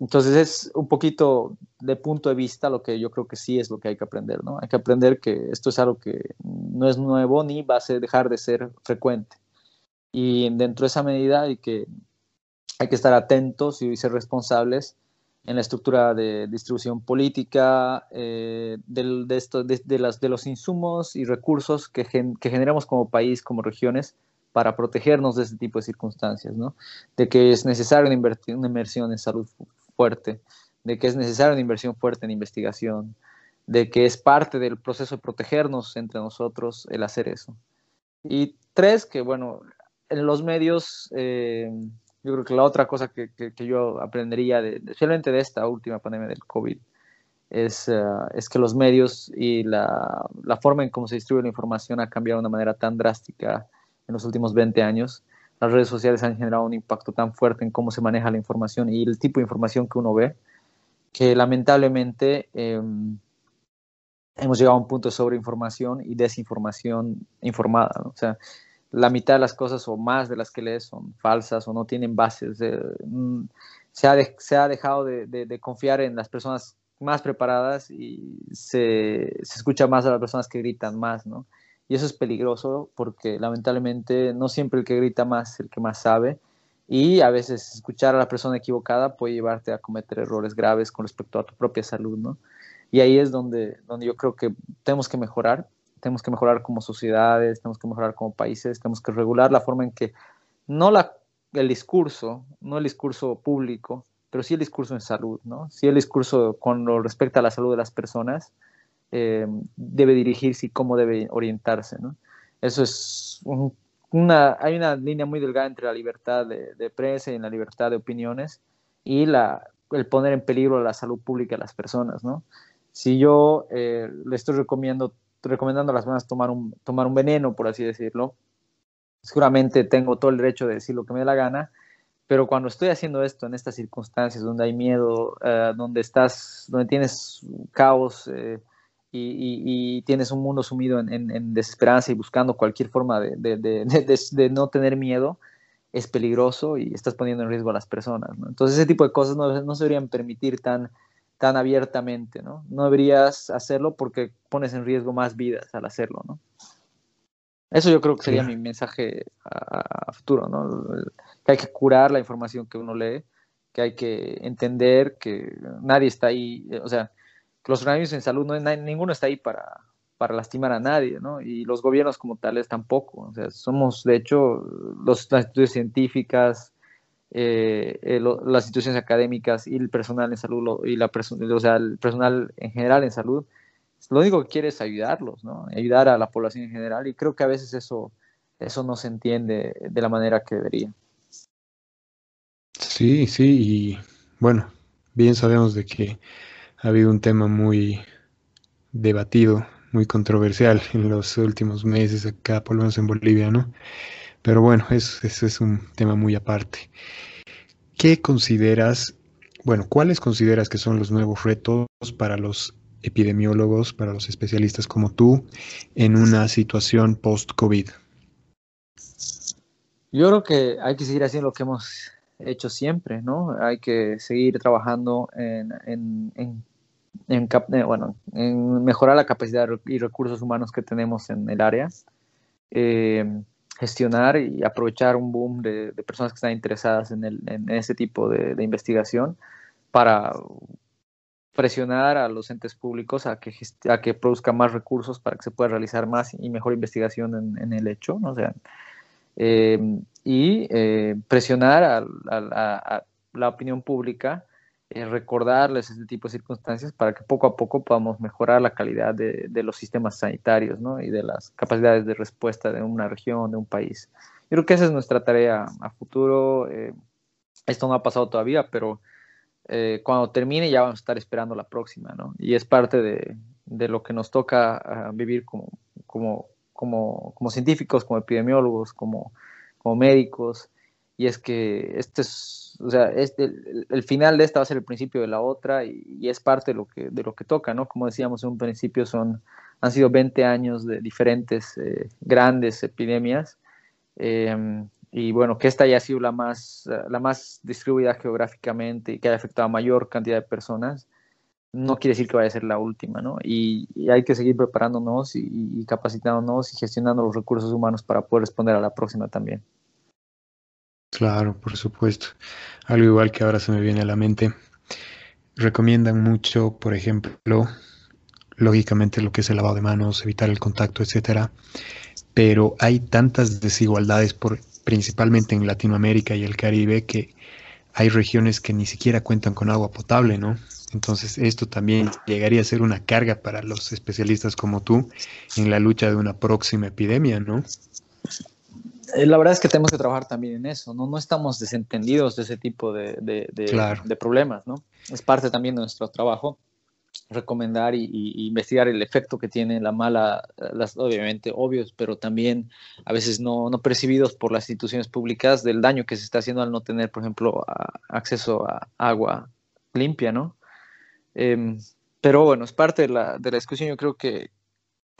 entonces es un poquito de punto de vista lo que yo creo que sí es lo que hay que aprender, ¿no? Hay que aprender que esto es algo que no es nuevo ni va a ser, dejar de ser frecuente. Y dentro de esa medida hay que, hay que estar atentos y ser responsables en la estructura de distribución política, eh, de, los insumos y recursos que, gen, que generamos como país, como regiones, para protegernos de este tipo de circunstancias, ¿no? De que es necesario una inversión en salud fuerte, de que es necesaria una inversión fuerte en investigación, de que es parte del proceso de protegernos entre nosotros el hacer eso. Y tres, que bueno, en los medios, eh, yo creo que la otra cosa que, que, que yo aprendería, de, especialmente de esta última pandemia del COVID, es, uh, es que los medios y la, la, forma en cómo se distribuye la información ha cambiado de una manera tan drástica en los últimos 20 años las redes sociales han generado un impacto tan fuerte en cómo se maneja la información y el tipo de información que uno ve, que lamentablemente eh, hemos llegado a un punto de sobreinformación y desinformación informada. ¿no? O sea, la mitad de las cosas o más de las que lees son falsas o no tienen bases. Eh, se, ha se, ha dejado de, de, de, confiar en las personas más preparadas y se, se, escucha más a las personas que gritan más, ¿no? Y eso es peligroso porque lamentablemente no siempre el que grita más es el que más sabe. Y a veces escuchar a la persona equivocada puede llevarte a cometer errores graves con respecto a tu propia salud, ¿no? Y ahí es donde, donde yo creo que tenemos que mejorar. Tenemos que mejorar como sociedades, tenemos que mejorar como países, tenemos que regular la forma en que no la, el discurso, no el discurso público, pero sí el discurso en salud, ¿no? Sí el discurso con lo respecto a la salud de las personas, eh, debe dirigirse y cómo debe orientarse. ¿no? Eso es un, una, hay una línea muy delgada entre la libertad de, de, prensa y la libertad de opiniones y la, el poner en peligro la salud pública de las personas. ¿no? Si yo eh, le estoy recomendando, recomendando a las personas tomar un, tomar un veneno, por así decirlo, seguramente tengo todo el derecho de decir lo que me dé la gana, pero cuando estoy haciendo esto en estas circunstancias donde hay miedo, uh, donde estás, donde tienes caos, eh, y, tienes un mundo sumido en, en, en, desesperanza y buscando cualquier forma de, de, no tener miedo, es peligroso y estás poniendo en riesgo a las personas. ¿no? Entonces ese tipo de cosas no, no, se deberían permitir tan, tan abiertamente. ¿no? no deberías hacerlo porque pones en riesgo más vidas al hacerlo. ¿no? Eso yo creo que sería mi mensaje a, futuro, ¿no? Que hay que curar la información que uno lee, que hay que entender que nadie está ahí, o sea, que los organismos en salud, no, ninguno está ahí para, para lastimar a nadie, ¿no? Y los gobiernos como tales tampoco. O sea, somos, de hecho, los, las instituciones científicas, eh, eh, las instituciones académicas y el personal en salud, y la, o sea, el personal en general en salud, lo único que quiere es ayudarlos, ¿no? Ayudar a la población en general y creo que a veces eso, eso no se entiende de la manera que debería. Sí, sí, y bueno, bien sabemos de que ha habido un tema muy debatido, muy controversial en los últimos meses acá, por lo menos en Bolivia, ¿no? Pero bueno, eso es un tema muy aparte. ¿Qué consideras, bueno, cuáles consideras que son los nuevos retos para los epidemiólogos, para los especialistas como tú, en una situación post-COVID? Yo creo que hay que seguir haciendo lo que hemos hecho siempre, ¿no? Hay que seguir trabajando en, en, en, en eh, bueno, en mejorar la capacidad y recursos humanos que tenemos en el área, eh, gestionar y aprovechar un boom de, personas que están interesadas en, el, en ese tipo de, investigación para presionar a los entes públicos a que, a que produzcan más recursos para que se pueda realizar más y mejor investigación en, el hecho, ¿no? O em, y eh, presionar a, la opinión pública, eh, recordarles este tipo de circunstancias para que poco a poco podamos mejorar la calidad de, los sistemas sanitarios y de las capacidades de respuesta de una región, de un país. Yo creo que esa es nuestra tarea a futuro. Eh, esto no ha pasado todavía, pero eh, cuando termine ya vamos a estar esperando la próxima, ¿no? Y es parte de, lo que nos toca ah, vivir como, científicos, como epidemiólogos, como médicos. Y es que este es, o sea, este, el, final de esta va a ser el principio de la otra y, es parte de lo, que, de lo que toca, ¿no? Como decíamos en un principio, son, han sido 20 años de diferentes eh, grandes epidemias. Eh, y bueno, que esta haya sido la más, la más distribuida geográficamente y que haya afectado a mayor cantidad de personas, no quiere decir que vaya a ser la última, ¿no? Y, hay que seguir preparándonos y, capacitándonos y gestionando los recursos humanos para poder responder a la próxima también. Claro, por supuesto. Algo igual que ahora se me viene a la mente. Recomiendan mucho, por ejemplo, lógicamente lo que es el lavado de manos, evitar el contacto, etcétera. Pero hay tantas desigualdades por principalmente en Latinoamérica y el Caribe, que hay regiones que ni siquiera cuentan con agua potable, ¿no? Entonces esto también llegaría a ser una carga para los especialistas como tú en la lucha de una próxima epidemia, ¿no? Eh, la verdad es que tenemos que trabajar también en eso, ¿no? No estamos desentendidos de ese tipo de, de, de problemas, ¿no? Es parte también de nuestro trabajo recomendar y, investigar el efecto que tiene la mala, las, obviamente obvios, pero también a veces no, no, percibidos por las instituciones públicas del daño que se está haciendo al no tener, por ejemplo, acceso a agua limpia, ¿no? Em, pero bueno, es parte de la, de la discusión. Yo creo que,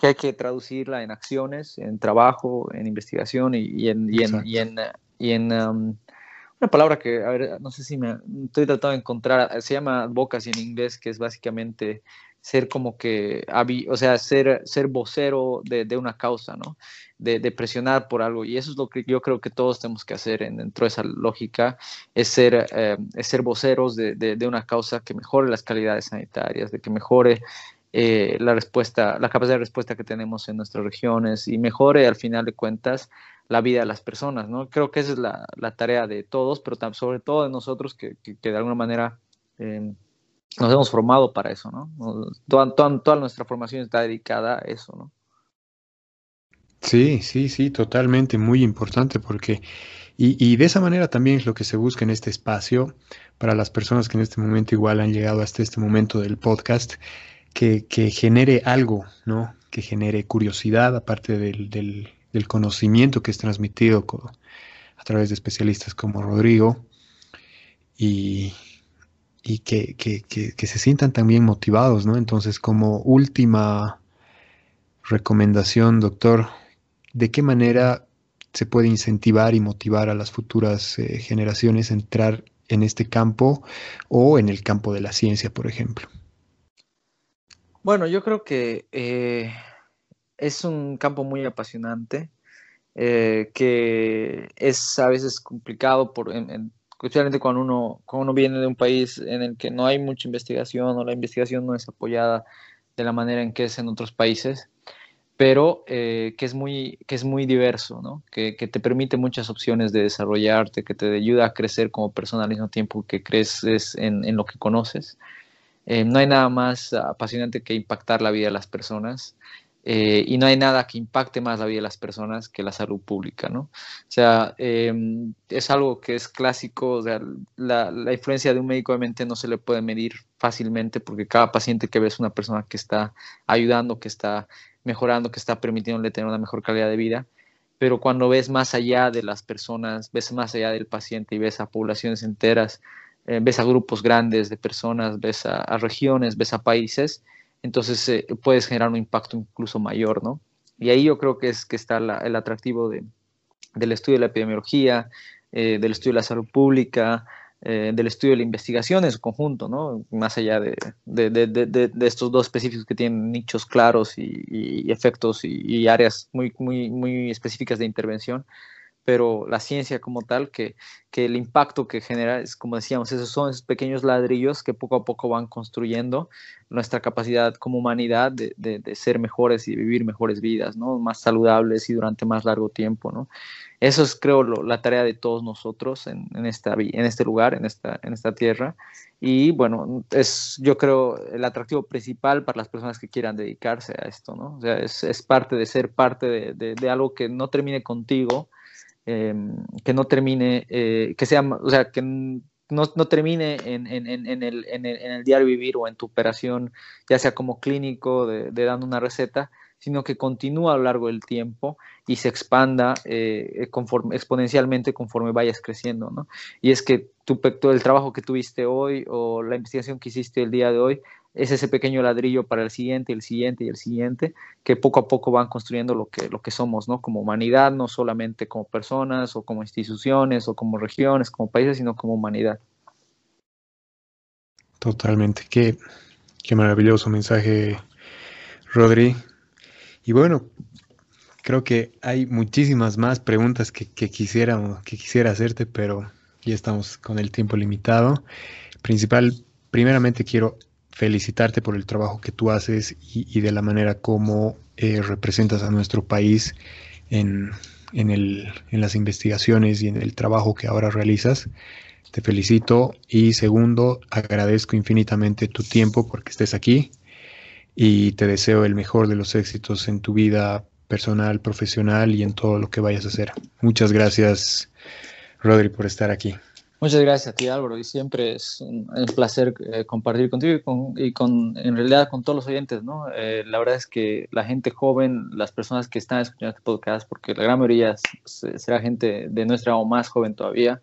que, hay que traducirla en acciones, en trabajo, en investigación y, en, y en, y en, y en um, una palabra que, a ver, no sé si me estoy tratando de encontrar, se llama advocacy en inglés, que es básicamente ser como que, o sea, ser, ser vocero de, de una causa, ¿no? De, de, presionar por algo. Y eso es lo que yo creo que todos tenemos que hacer en, dentro de esa lógica, es ser, eh, es ser voceros de, de, una causa que mejore las calidades sanitarias, de que mejore eh, la respuesta, la capacidad de respuesta que tenemos en nuestras regiones y mejore al final de cuentas la vida de las personas, ¿no? Creo que esa es la, tarea de todos, pero sobre todo de nosotros que, de alguna manera em, nos hemos formado para eso, ¿no? Toda, toda, nuestra formación está dedicada a eso, ¿no? Sí, sí, sí, totalmente, muy importante porque, y, de esa manera también es lo que se busca en este espacio para las personas que en este momento igual han llegado hasta este momento del podcast, que, genere algo, ¿no? Que genere curiosidad aparte del, del del conocimiento que es transmitido a través de especialistas como Rodrigo y, que, se sientan también motivados, ¿no? Entonces, como última recomendación, doctor, ¿de qué manera se puede incentivar y motivar a las futuras eh, generaciones a entrar en este campo o en el campo de la ciencia, por ejemplo? Bueno, yo creo que eh, es un campo muy apasionante. eh, que es a veces complicado, por, especialmente cuando uno, cuando uno viene de un país en el que no hay mucha investigación o la investigación no es apoyada de la manera en que es en otros países pero eh, que, es muy, que es muy diverso, ¿no? que, que, te permite muchas opciones de desarrollarte, que te ayuda a crecer como persona al mismo tiempo que creces en, en lo que conoces. Eh, no hay nada más apasionante que impactar la vida de las personas. Eh, y no hay nada que impacte más la vida de las personas que la salud pública, ¿no? O sea, em, es algo que es clásico, o sea, la, la, influencia de un médico obviamente no se le puede medir fácilmente porque cada paciente que ve es una persona que está ayudando, que está mejorando, que está permitiéndole tener una mejor calidad de vida. Pero cuando ves más allá de las personas, ves más allá del paciente y ves a poblaciones enteras, eh, ves a grupos grandes de personas, ves a, regiones, ves a países, entonces eh, puedes generar un impacto incluso mayor, ¿no? Y ahí yo creo que es que está el atractivo de, del estudio de la epidemiología, eh, del estudio de la salud pública, eh, del estudio de la investigación en su conjunto, ¿no? más allá de, de, de, de estos dos específicos que tienen nichos claros y, efectos y, y, áreas muy, muy, muy específicas de intervención, pero la ciencia como tal, que, que el impacto que genera es, como decíamos, esos son esos pequeños ladrillos que poco a poco van construyendo nuestra capacidad como humanidad de, de ser mejores y vivir mejores vidas, ¿no? más saludables y durante más largo tiempo. ¿no? Eso es, creo, la tarea de todos nosotros en, en, esta, en este lugar, en esta, en esta tierra. Y bueno, es, yo creo, el atractivo principal para las personas que quieran dedicarse a esto, ¿no? O sea, es, es parte de ser parte de, de, de, algo que no termine contigo, eh, que no termine, eh, que sea, o sea, que no, no termine en, en, el, el, en el diario vivir o en tu operación, ya sea como clínico, de, de dando una receta, sino que continúa a lo largo del tiempo y se expanda eh, exponencialmente conforme vayas creciendo. ¿no? Y es que tu, el trabajo que tuviste hoy o la investigación que hiciste el día de hoy es ese pequeño ladrillo para el siguiente, el siguiente y el siguiente, que poco a poco van construyendo lo que, lo que somos, ¿no? Como humanidad, no solamente como personas o como instituciones o como regiones, como países, sino como humanidad. Totalmente. Qué, qué maravilloso mensaje, Rodri. Y bueno, creo que hay muchísimas más preguntas que, que, quisiera, que quisiera hacerte, pero ya estamos con el tiempo limitado. Principal, primeramente quiero felicitarte por el trabajo que tú haces y, de la manera como eh, representas a nuestro país en, en, el, en las investigaciones y en el trabajo que ahora realizas. Te felicito y segundo, agradezco infinitamente tu tiempo porque estés aquí y te deseo el mejor de los éxitos en tu vida personal, profesional y en todo lo que vayas a hacer. Muchas gracias, Rodri, por estar aquí. Muchas gracias a ti, Álvaro, y siempre es un, placer eh, compartir contigo y, con, y con, en realidad con todos los oyentes, ¿no? Eh, la verdad es que la gente joven, las personas que están escuchando este podcast, porque la gran mayoría será gente de nuestra o más joven todavía,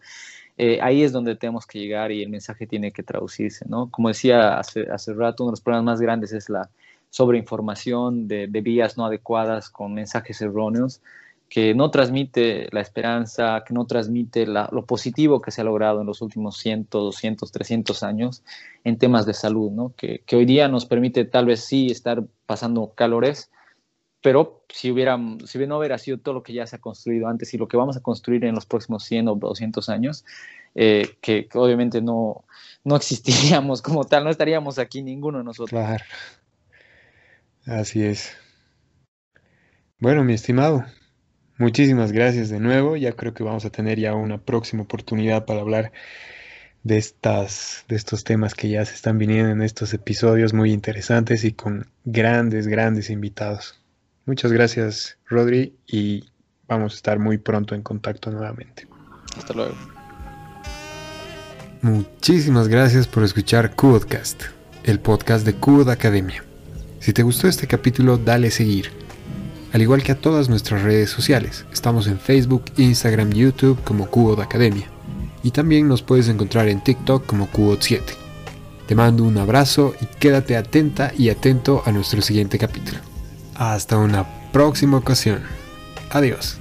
eh, ahí es donde tenemos que llegar y el mensaje tiene que traducirse, ¿no? Como decía hace, hace rato, uno de los problemas más grandes es la sobreinformación de, de vías no adecuadas con mensajes erróneos que no transmite la esperanza, que no transmite lo positivo que se ha logrado en los últimos 100, 200, 300 años en temas de salud, ¿no? que, hoy día nos permite tal vez sí estar pasando calores, pero si, hubiera, si no hubiera sido todo lo que ya se ha construido antes y lo que vamos a construir en los próximos 100 o 200 años, eh, que, que, obviamente no, no existiríamos como tal, no estaríamos aquí ninguno de nosotros. Claro. Así es. Bueno, mi estimado, muchísimas gracias de nuevo. Ya creo que vamos a tener ya una próxima oportunidad para hablar de estas de estos temas que ya se están viniendo en estos episodios muy interesantes y con grandes grandes invitados. Muchas gracias, Rodri, y vamos a estar muy pronto en contacto nuevamente. Hasta luego. Muchísimas gracias por escuchar Codecast, el podcast de Code Academia. Si te gustó este capítulo, dale seguir. Al igual que a todas nuestras redes sociales, estamos en Facebook, Instagram, YouTube como Cubot Academia. Y también nos puedes encontrar en TikTok como Cubot7. Te mando un abrazo y quédate atenta y atento a nuestro siguiente capítulo. Hasta una próxima ocasión. Adiós.